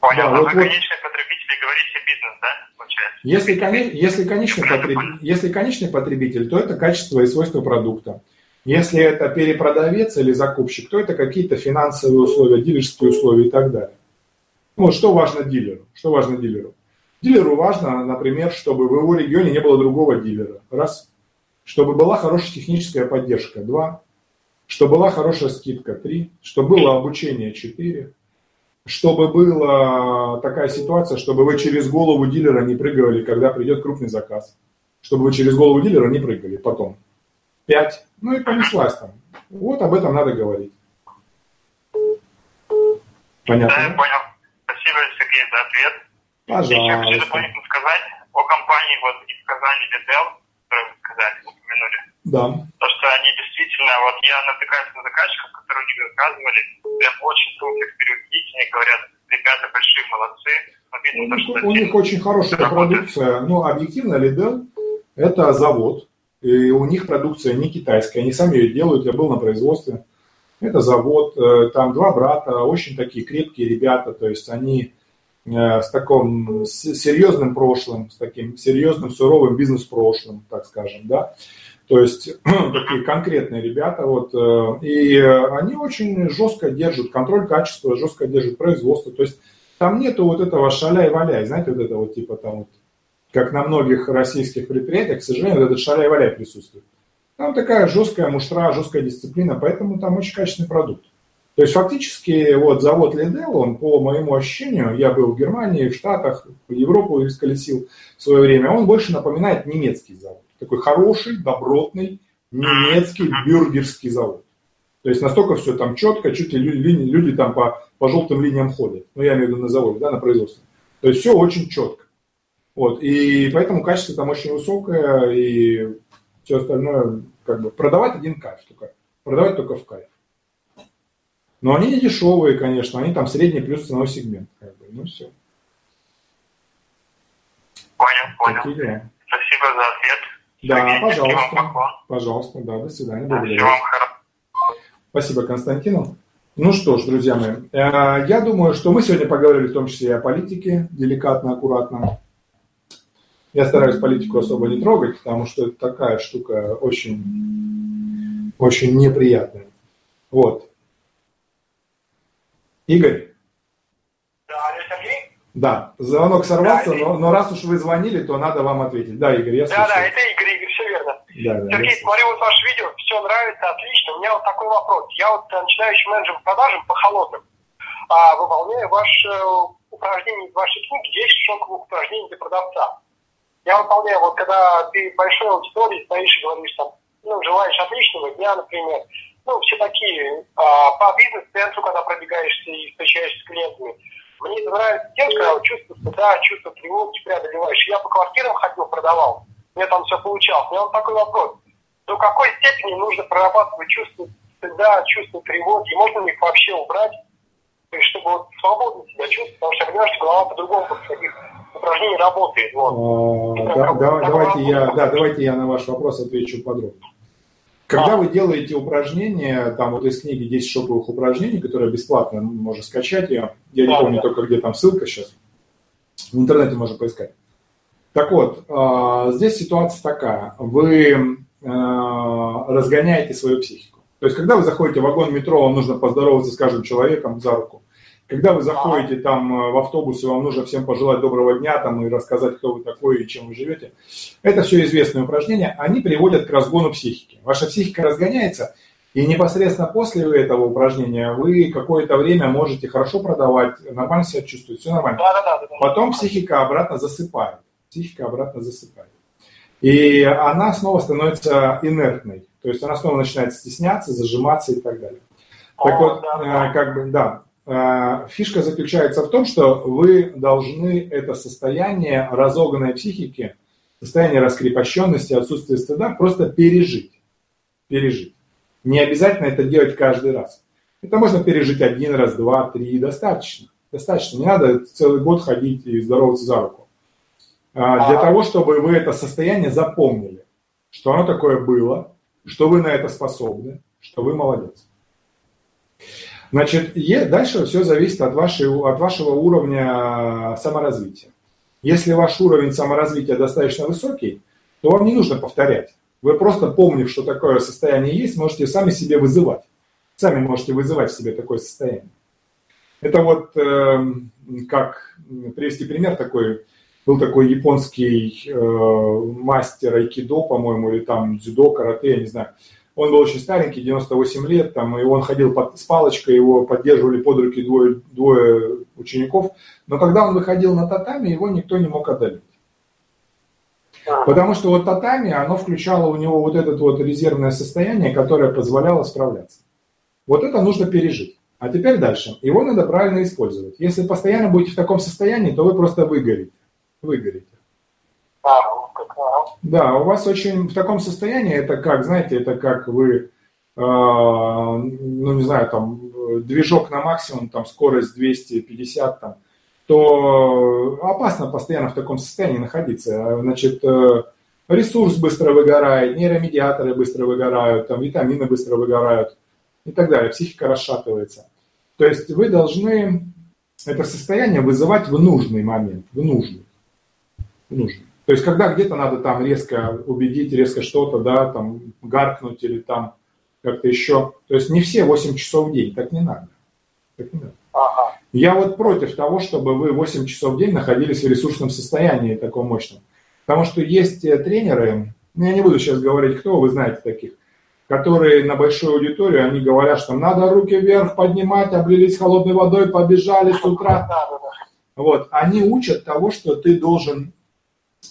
Понял. Да, а вот, вы конечный потребитель и говорите бизнес, да, получается? Если, если, конечный потребитель, если конечный потребитель, то это качество и свойства продукта. Если это перепродавец или закупщик, то это какие-то финансовые условия, дилерские условия и так далее. Ну, что важно дилеру? Что важно дилеру? Дилеру важно, например, чтобы в его регионе не было другого дилера. Раз. Чтобы была хорошая техническая поддержка. Два. Чтобы была хорошая скидка. Три. Чтобы было обучение. Четыре. Чтобы была такая ситуация, чтобы вы через голову дилера не прыгали, когда придет крупный заказ. Чтобы вы через голову дилера не прыгали потом. Пять. Ну и понеслась там. Вот об этом надо говорить. Понятно? Да, я понял. Спасибо, Сергей, за ответ. Пожалуйста. Еще хочу дополнительно сказать о компании вот из Казани Видел, которую вы сказали, упомянули. Да. То, что они действительно, вот я натыкаюсь на заказчиков, которые у них заказывали, прям очень крутых переводить, они говорят, ребята большие молодцы. видно, у, то, что у них очень хорошая работает. продукция. Ну, объективно, Lidl – это завод, и у них продукция не китайская, они сами ее делают, я был на производстве. Это завод, э, там два брата, очень такие крепкие ребята, то есть они э, с таким серьезным прошлым, с таким серьезным, суровым бизнес-прошлым, так скажем, да. То есть такие конкретные ребята, вот, э, и они очень жестко держат контроль качества, жестко держат производство. То есть там нету вот этого шаляй-валяй, знаете, вот это вот типа там вот, как на многих российских предприятиях, к сожалению, вот этот шаляй-валяй присутствует. Там такая жесткая муштра, жесткая дисциплина, поэтому там очень качественный продукт. То есть фактически вот завод Lidl, он по моему ощущению, я был в Германии, в Штатах, в Европу исколесил в свое время, он больше напоминает немецкий завод. Такой хороший, добротный, немецкий бюргерский завод. То есть настолько все там четко, чуть ли люди, люди там по, по желтым линиям ходят. Ну, я имею в виду на заводе, да, на производстве. То есть все очень четко. Вот, и поэтому качество там очень высокое, и все остальное, как бы, продавать один кайф только. Продавать только в кайф. Но они не дешевые, конечно, они там средний плюс ценовой сегмент. Как бы, ну все. Понял, понял. Такие. Спасибо за ответ. Да, пожалуйста. Пожалуйста, да, до свидания. Да, Благодарю. Спасибо Константину. Ну что ж, друзья мои, э, я думаю, что мы сегодня поговорили в том числе и о политике, деликатно, аккуратно. Я стараюсь политику особо не трогать, потому что это такая штука очень, очень неприятная. Вот. Игорь? Да, звонок сорвался, да, но, но раз уж вы звонили, то надо вам ответить. Да, Игорь, я слушаю. Да, да, это Игорь, Игорь, все верно. Да, да, Сергей, смотрю вот ваше видео, все нравится, отлично. У меня вот такой вопрос. Я вот начинающий менеджер по продажам по холодным. А выполняю ваше упражнение из вашей книги 10 шоковых упражнений для продавца. Я выполняю, вот когда ты большой аудитории стоишь и говоришь там, ну, желаешь отличного дня, например, ну, все такие, а, по бизнес-центру, когда пробегаешься и встречаешься с клиентами. Мне это нравится тем, когда вот чувство стыда, чувство тревоги преодолеваешь. Я по квартирам ходил, продавал, мне там все получалось. У меня вот такой вопрос. До какой степени нужно прорабатывать чувство стыда, чувство тревоги? Можно ли их вообще убрать? То есть, чтобы вот свободно себя чувствовать, потому что я понимаю, что голова по-другому после таких упражнений работает. Вот. А, да, да, давайте, я, да, давайте я на ваш вопрос отвечу подробно. Когда а. вы делаете упражнения, там вот из книги 10 шоковых упражнений, которые бесплатно можно скачать, я, я не помню да. только, где там ссылка сейчас, в интернете можно поискать. Так вот, а, здесь ситуация такая. Вы а, разгоняете свою психику. То есть, когда вы заходите в вагон метро, вам нужно поздороваться с каждым человеком за руку. Когда вы заходите там э, в автобус, и вам нужно всем пожелать доброго дня там, и рассказать, кто вы такой и чем вы живете, это все известные упражнения, они приводят к разгону психики. Ваша психика разгоняется, и непосредственно после этого упражнения вы какое-то время можете хорошо продавать, нормально себя чувствовать, все нормально. Да, да, да, Потом психика обратно засыпает. Психика обратно засыпает. И она снова становится инертной. То есть она снова начинает стесняться, зажиматься и так далее. Так вот, да, да. Э, как бы, да, фишка заключается в том, что вы должны это состояние разоганной психики, состояние раскрепощенности, отсутствие стыда просто пережить. Пережить. Не обязательно это делать каждый раз. Это можно пережить один раз, два, три, достаточно. Достаточно. Не надо целый год ходить и здороваться за руку. А, для того, чтобы вы это состояние запомнили, что оно такое было, что вы на это способны, что вы молодец. Значит, дальше все зависит от, вашей, от вашего уровня саморазвития. Если ваш уровень саморазвития достаточно высокий, то вам не нужно повторять. Вы просто помнив, что такое состояние есть, можете сами себе вызывать. Сами можете вызывать в себе такое состояние. Это вот э, как привести пример такой был такой японский э, мастер айкидо, по-моему, или там дзюдо, карате, я не знаю. Он был очень старенький, 98 лет, там, и он ходил под, с палочкой, его поддерживали под руки двое, двое учеников. Но когда он выходил на татами, его никто не мог одолеть. Потому что вот татами, оно включало у него вот это вот резервное состояние, которое позволяло справляться. Вот это нужно пережить. А теперь дальше. Его надо правильно использовать. Если постоянно будете в таком состоянии, то вы просто выгорите выгорите. А, да, у вас очень в таком состоянии, это как, знаете, это как вы, э, ну не знаю, там движок на максимум, там скорость 250, там, то опасно постоянно в таком состоянии находиться. Значит, э, ресурс быстро выгорает, нейромедиаторы быстро выгорают, там, витамины быстро выгорают и так далее. Психика расшатывается. То есть вы должны это состояние вызывать в нужный момент, в нужный нужно. То есть, когда где-то надо там резко убедить, резко что-то, да, там гаркнуть или там как-то еще. То есть, не все 8 часов в день, так не надо. Так не надо. Ага. Я вот против того, чтобы вы 8 часов в день находились в ресурсном состоянии таком мощном. Потому что есть э, тренеры, ну, я не буду сейчас говорить, кто, вы знаете таких, которые на большую аудиторию, они говорят, что надо руки вверх поднимать, облились холодной водой, побежали с утра. Вот, они учат того, что ты должен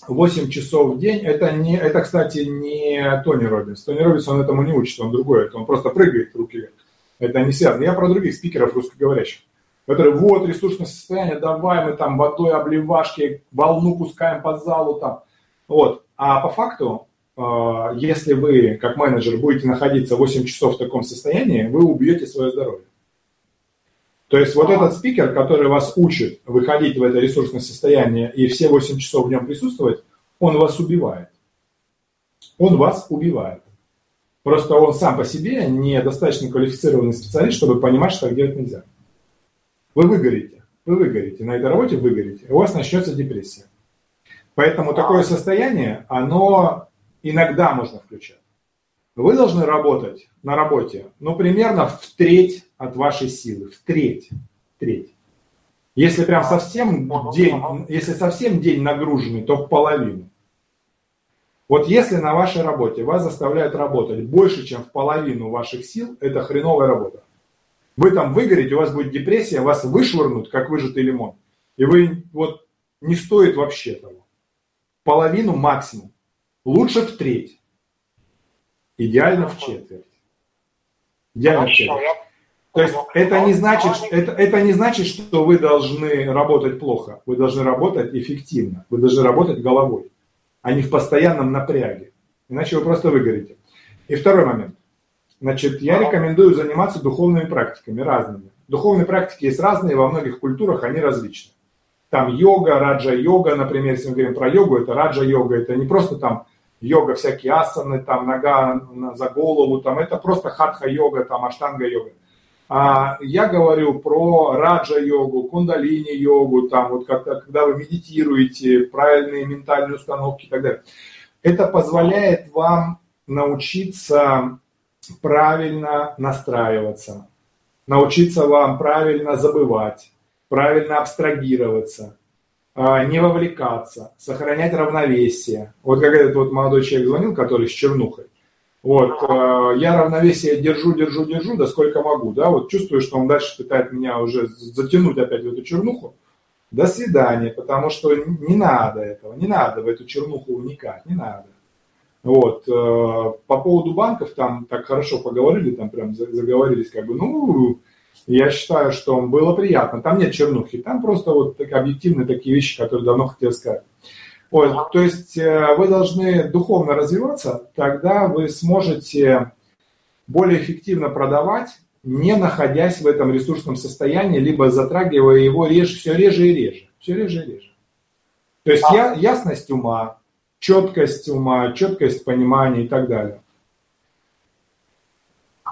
8 часов в день, это, не, это, кстати, не Тони Робинс. Тони Робинс, он этому не учит, он другой, это он просто прыгает руки вверх. Это не связано. Я про других спикеров русскоговорящих, которые, вот, ресурсное состояние, давай мы там водой обливашки, волну пускаем по залу там. Вот. А по факту, э, если вы, как менеджер, будете находиться 8 часов в таком состоянии, вы убьете свое здоровье. То есть вот этот спикер, который вас учит выходить в это ресурсное состояние и все 8 часов в нем присутствовать, он вас убивает. Он вас убивает. Просто он сам по себе недостаточно квалифицированный специалист, чтобы понимать, что так делать нельзя. Вы выгорите. Вы выгорите. На этой работе выгорите. У вас начнется депрессия. Поэтому такое состояние, оно иногда можно включать. Вы должны работать на работе, ну, примерно в треть от вашей силы, в треть, треть. Если прям совсем день, если совсем день нагруженный, то в половину. Вот если на вашей работе вас заставляют работать больше, чем в половину ваших сил, это хреновая работа. Вы там выгорите, у вас будет депрессия, вас вышвырнут, как выжатый лимон. И вы вот не стоит вообще того. Половину максимум. Лучше в треть. Идеально в четверть. Идеально в четверть. То есть это не, значит, это, это не значит, что вы должны работать плохо. Вы должны работать эффективно. Вы должны работать головой, а не в постоянном напряге. Иначе вы просто выгорите. И второй момент. Значит, я рекомендую заниматься духовными практиками разными. Духовные практики есть разные, во многих культурах они различны. Там йога, раджа-йога, например, если мы говорим про йогу, это раджа-йога, это не просто там йога, всякие асаны, там нога за голову, там это просто хатха-йога, там аштанга-йога. А я говорю про раджа-йогу, кундалини-йогу, там вот когда, когда вы медитируете, правильные ментальные установки и так далее. Это позволяет вам научиться правильно настраиваться, научиться вам правильно забывать, правильно абстрагироваться, а, не вовлекаться, сохранять равновесие. Вот как этот вот молодой человек звонил, который с чернухой. Вот, а, я равновесие держу, держу, держу, да сколько могу, да, вот чувствую, что он дальше пытает меня уже затянуть опять в эту чернуху. До свидания, потому что не надо этого, не надо в эту чернуху уникать, не надо. Вот. Э, по поводу банков там так хорошо поговорили, там прям заговорились, как бы, ну, я считаю, что было приятно. Там нет чернухи, там просто вот так, объективные такие вещи, которые давно хотел сказать. Вот, то есть э, вы должны духовно развиваться, тогда вы сможете более эффективно продавать, не находясь в этом ресурсном состоянии, либо затрагивая его реже, все реже и реже. Все реже и реже. То есть я, ясность ума, четкость ума, четкость понимания и так далее.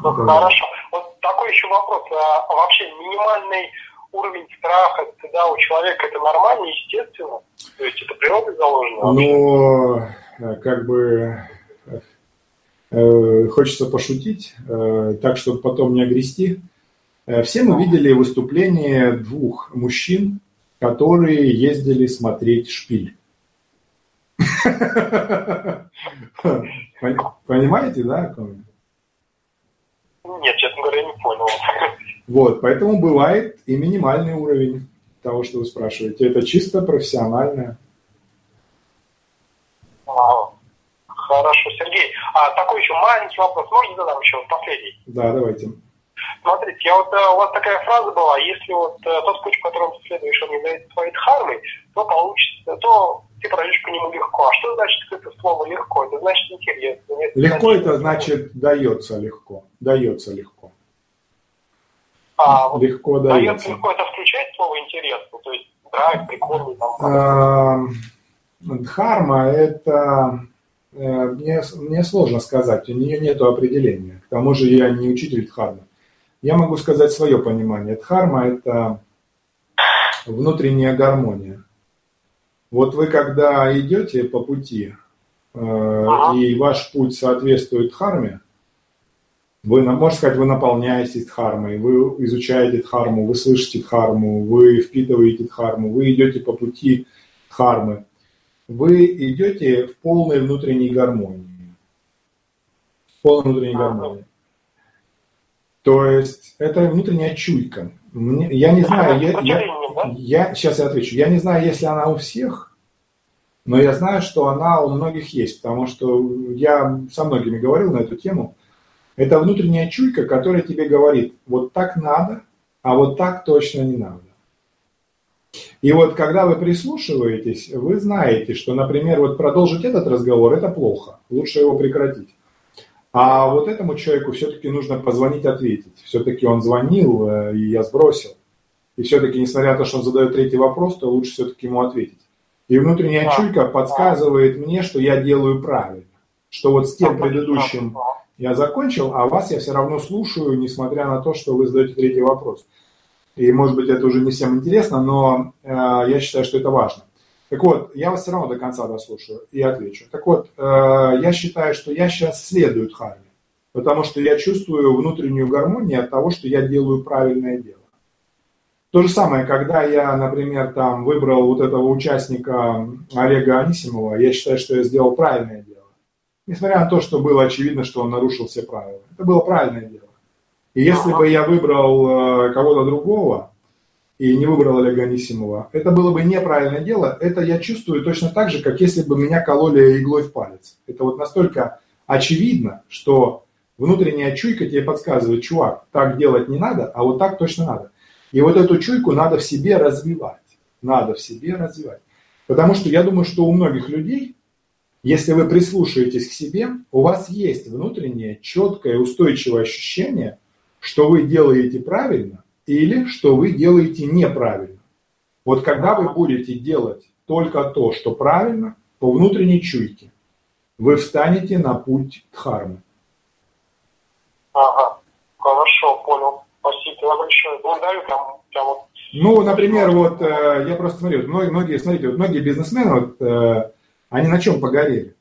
Ну, хорошо. Вот такой еще вопрос. А вообще минимальный уровень страха, стыда у человека это нормально, естественно? То есть это природой заложено? Ну, э, как бы э, хочется пошутить, э, так, чтобы потом не огрести. Все мы видели выступление двух мужчин, которые ездили смотреть шпиль. Понимаете, да, Нет, честно говоря, не понял. Вот, поэтому бывает и минимальный уровень того, что вы спрашиваете. Это чисто профессиональное. Хорошо, Сергей. А такой еще маленький вопрос. Можно задам еще последний? Да, давайте. Смотрите, я вот, э, у вас такая фраза была, если вот э, тот путь, по которому ты следуешь, он не является твоей дхармой, то получится, то ты пройдешь по нему легко. А что значит это слово легко? Это значит интересно. Нет, легко значит, это значит дается легко. Дается легко. А, вот легко дается. Дается легко это включает слово интересно? То есть драйв, прикольный там. Дхарма это э, мне, мне сложно сказать, у нее нет определения. К тому же я не учитель дхармы. Я могу сказать свое понимание. Дхарма – это внутренняя гармония. Вот вы когда идете по пути, э, и ваш путь соответствует дхарме, вы, можно сказать, вы наполняетесь дхармой, вы изучаете дхарму, вы слышите дхарму, вы впитываете дхарму, вы идете по пути дхармы. Вы идете в полной внутренней гармонии. В полной внутренней гармонии. То есть это внутренняя чуйка. Я не знаю, я, я, я, сейчас я отвечу. Я не знаю, если она у всех, но я знаю, что она у многих есть, потому что я со многими говорил на эту тему. Это внутренняя чуйка, которая тебе говорит, вот так надо, а вот так точно не надо. И вот когда вы прислушиваетесь, вы знаете, что, например, вот продолжить этот разговор – это плохо, лучше его прекратить. А вот этому человеку все-таки нужно позвонить, ответить. Все-таки он звонил, э, и я сбросил. И все-таки, несмотря на то, что он задает третий вопрос, то лучше все-таки ему ответить. И внутренняя чуйка подсказывает мне, что я делаю правильно. Что вот с тем предыдущим я закончил, а вас я все равно слушаю, несмотря на то, что вы задаете третий вопрос. И, может быть, это уже не всем интересно, но э, я считаю, что это важно. Так вот, я вас все равно до конца дослушаю и отвечу. Так вот, э, я считаю, что я сейчас следую Дхарме, потому что я чувствую внутреннюю гармонию от того, что я делаю правильное дело. То же самое, когда я, например, там выбрал вот этого участника Олега Анисимова, я считаю, что я сделал правильное дело. Несмотря на то, что было очевидно, что он нарушил все правила. Это было правильное дело. И если бы я выбрал э, кого-то другого, и не выбрал Олега Анисимова, это было бы неправильное дело. Это я чувствую точно так же, как если бы меня кололи иглой в палец. Это вот настолько очевидно, что внутренняя чуйка тебе подсказывает, чувак, так делать не надо, а вот так точно надо. И вот эту чуйку надо в себе развивать. Надо в себе развивать. Потому что я думаю, что у многих людей, если вы прислушаетесь к себе, у вас есть внутреннее четкое устойчивое ощущение, что вы делаете правильно, или что вы делаете неправильно. Вот когда вы будете делать только то, что правильно, по внутренней чуйке, вы встанете на путь дхармы. Ага, хорошо, понял. Спасибо большое. Благодарю, прям, прям вот. Ну, например, вот э, я просто смотрю, многие, смотрите, вот многие бизнесмены, вот, э, они на чем погорели?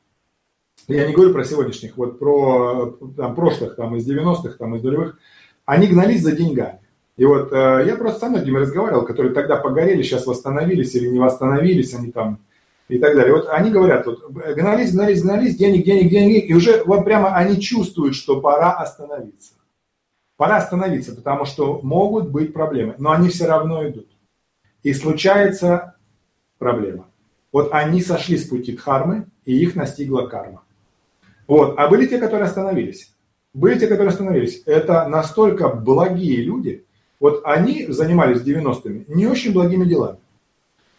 Я не говорю про сегодняшних, вот про там, прошлых, там, из 90-х, там, из нулевых. Они гнались за деньгами. И вот э, я просто со многими разговаривал, которые тогда погорели, сейчас восстановились или не восстановились, они там и так далее. Вот они говорят, вот, гнались, гнались, гнались, денег, денег, денег, и уже вот прямо они чувствуют, что пора остановиться. Пора остановиться, потому что могут быть проблемы, но они все равно идут. И случается проблема. Вот они сошли с пути дхармы, и их настигла карма. Вот. А были те, которые остановились. Были те, которые остановились. Это настолько благие люди. Вот они занимались 90-ми не очень благими делами.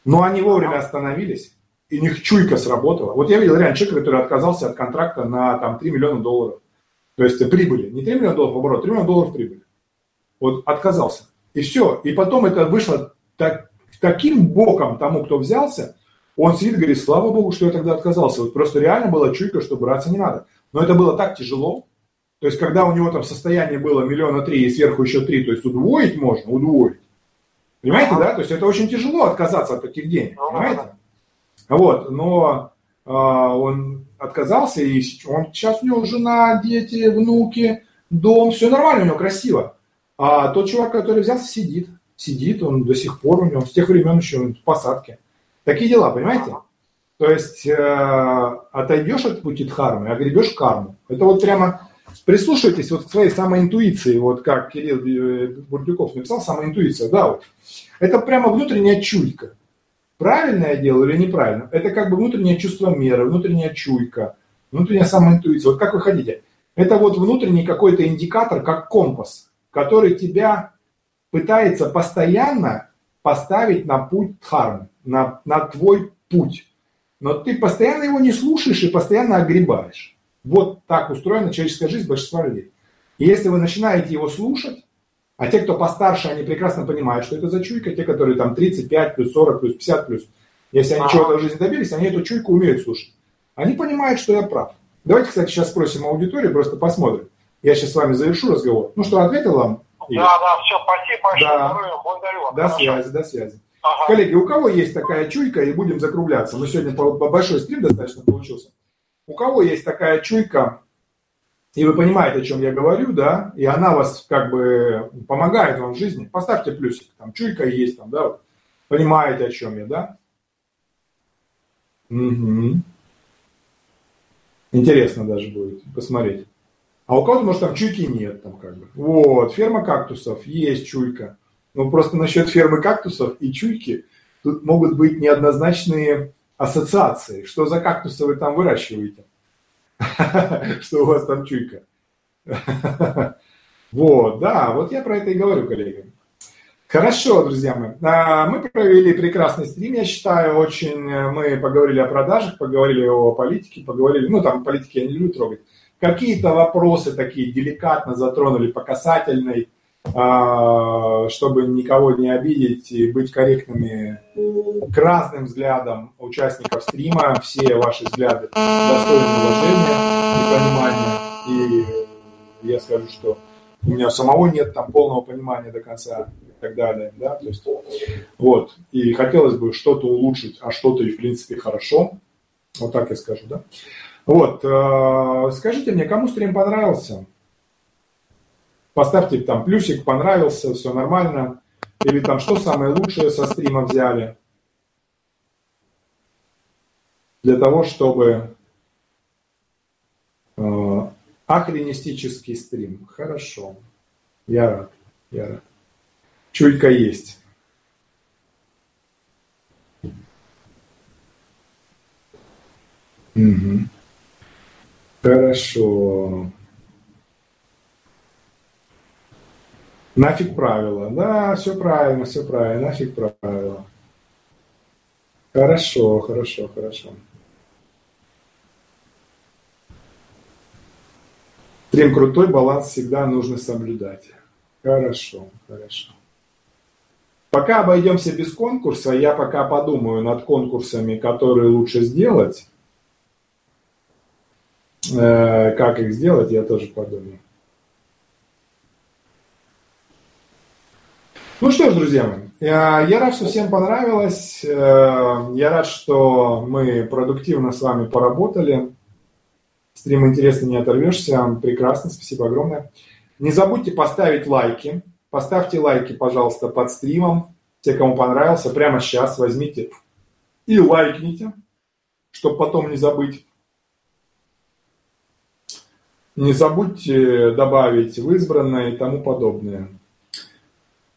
Но они вовремя остановились, и у них чуйка сработала. Вот я видел реально человека, который отказался от контракта на там, 3 миллиона долларов. То есть прибыли. Не 3 миллиона долларов оборот, 3 миллиона долларов прибыли. Вот отказался. И все. И потом это вышло так, таким боком тому, кто взялся, он сидит и говорит, слава богу, что я тогда отказался. Вот просто реально была чуйка, что браться не надо. Но это было так тяжело. То есть, когда у него там состояние было миллиона три и сверху еще три, то есть удвоить можно, удвоить. Понимаете, да? То есть это очень тяжело отказаться от таких денег, понимаете? Вот, но э, он отказался, и он, сейчас у него жена, дети, внуки, дом, все нормально, у него красиво. А тот чувак, который взялся, сидит. Сидит, он до сих пор у него, с тех времен еще в посадке. Такие дела, понимаете? То есть э, отойдешь от пути дхармы, а гребешь карму. Это вот прямо прислушайтесь вот к своей самоинтуиции, вот как Кирилл э, Бурдюков написал, самоинтуиция, да, вот. Это прямо внутренняя чуйка. Правильное дело или неправильно? Это как бы внутреннее чувство меры, внутренняя чуйка, внутренняя самоинтуиция. Вот как вы хотите. Это вот внутренний какой-то индикатор, как компас, который тебя пытается постоянно поставить на путь дхармы на, на твой путь. Но ты постоянно его не слушаешь и постоянно огребаешь. Вот так устроена человеческая жизнь большинства людей. И если вы начинаете его слушать, а те, кто постарше, они прекрасно понимают, что это за чуйка, те, которые там 35 плюс 40 плюс 50 плюс, если они чего-то в жизни добились, они эту чуйку умеют слушать. Они понимают, что я прав. Давайте, кстати, сейчас спросим аудиторию, просто посмотрим. Я сейчас с вами завершу разговор. Ну что, ответил вам? Да, да, все, спасибо большое, да. благодарю. До связи, до связи. Ага. Коллеги, у кого есть такая чуйка, и будем закругляться, мы сегодня большой стрим достаточно получился. У кого есть такая чуйка, и вы понимаете, о чем я говорю, да, и она вас как бы помогает вам в жизни, поставьте плюсик, там чуйка есть, там, да, вот, понимаете, о чем я, да? Угу. Интересно даже будет посмотреть. А у кого-то, может, там чуйки нет, там как бы. Вот, ферма кактусов, есть чуйка. Но просто насчет фермы кактусов и чуйки тут могут быть неоднозначные ассоциации. Что за кактусы вы там выращиваете? Что у вас там чуйка? Вот, да, вот я про это и говорю, коллеги. Хорошо, друзья мои. А, мы провели прекрасный стрим, я считаю, очень. Мы поговорили о продажах, поговорили о политике, поговорили, ну там политики я не люблю трогать. Какие-то вопросы такие деликатно затронули по касательной чтобы никого не обидеть и быть корректными к разным взглядам участников стрима. Все ваши взгляды достойны уважения и понимания. И я скажу, что у меня самого нет там полного понимания до конца и так далее. Да? То есть, вот. И хотелось бы что-то улучшить, а что-то и в принципе хорошо. Вот так я скажу, да. Вот. А, скажите мне, кому стрим понравился? Поставьте там плюсик, понравился, все нормально. Или там что самое лучшее со стрима взяли. Для того, чтобы э, охренистический стрим. Хорошо. Я рад. Я рад. Чуйка есть. Угу. Хорошо. Нафиг правила. Да, все правильно, все правильно. Нафиг правила. Хорошо, хорошо, хорошо. Стрим крутой, баланс всегда нужно соблюдать. Хорошо, хорошо. Пока обойдемся без конкурса, я пока подумаю над конкурсами, которые лучше сделать. Э, как их сделать, я тоже подумаю. Ну что ж, друзья мои, я рад, что всем понравилось. Э, я рад, что мы продуктивно с вами поработали. Стрим интересно не оторвешься. Прекрасно, спасибо огромное. Не забудьте поставить лайки Поставьте лайки, пожалуйста, под стримом. Те, кому понравился, прямо сейчас возьмите и лайкните, чтобы потом не забыть. Не забудьте добавить в избранное и тому подобное.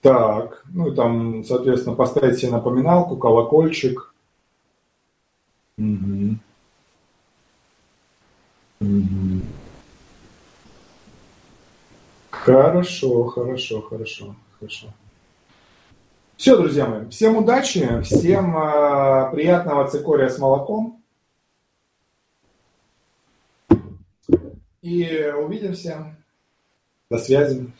Так, ну и там, соответственно, поставить себе напоминалку, колокольчик. Угу. Угу. Хорошо, хорошо, хорошо, хорошо. Все, друзья мои, всем удачи, всем э, приятного цикория с молоком. И увидимся. До связи.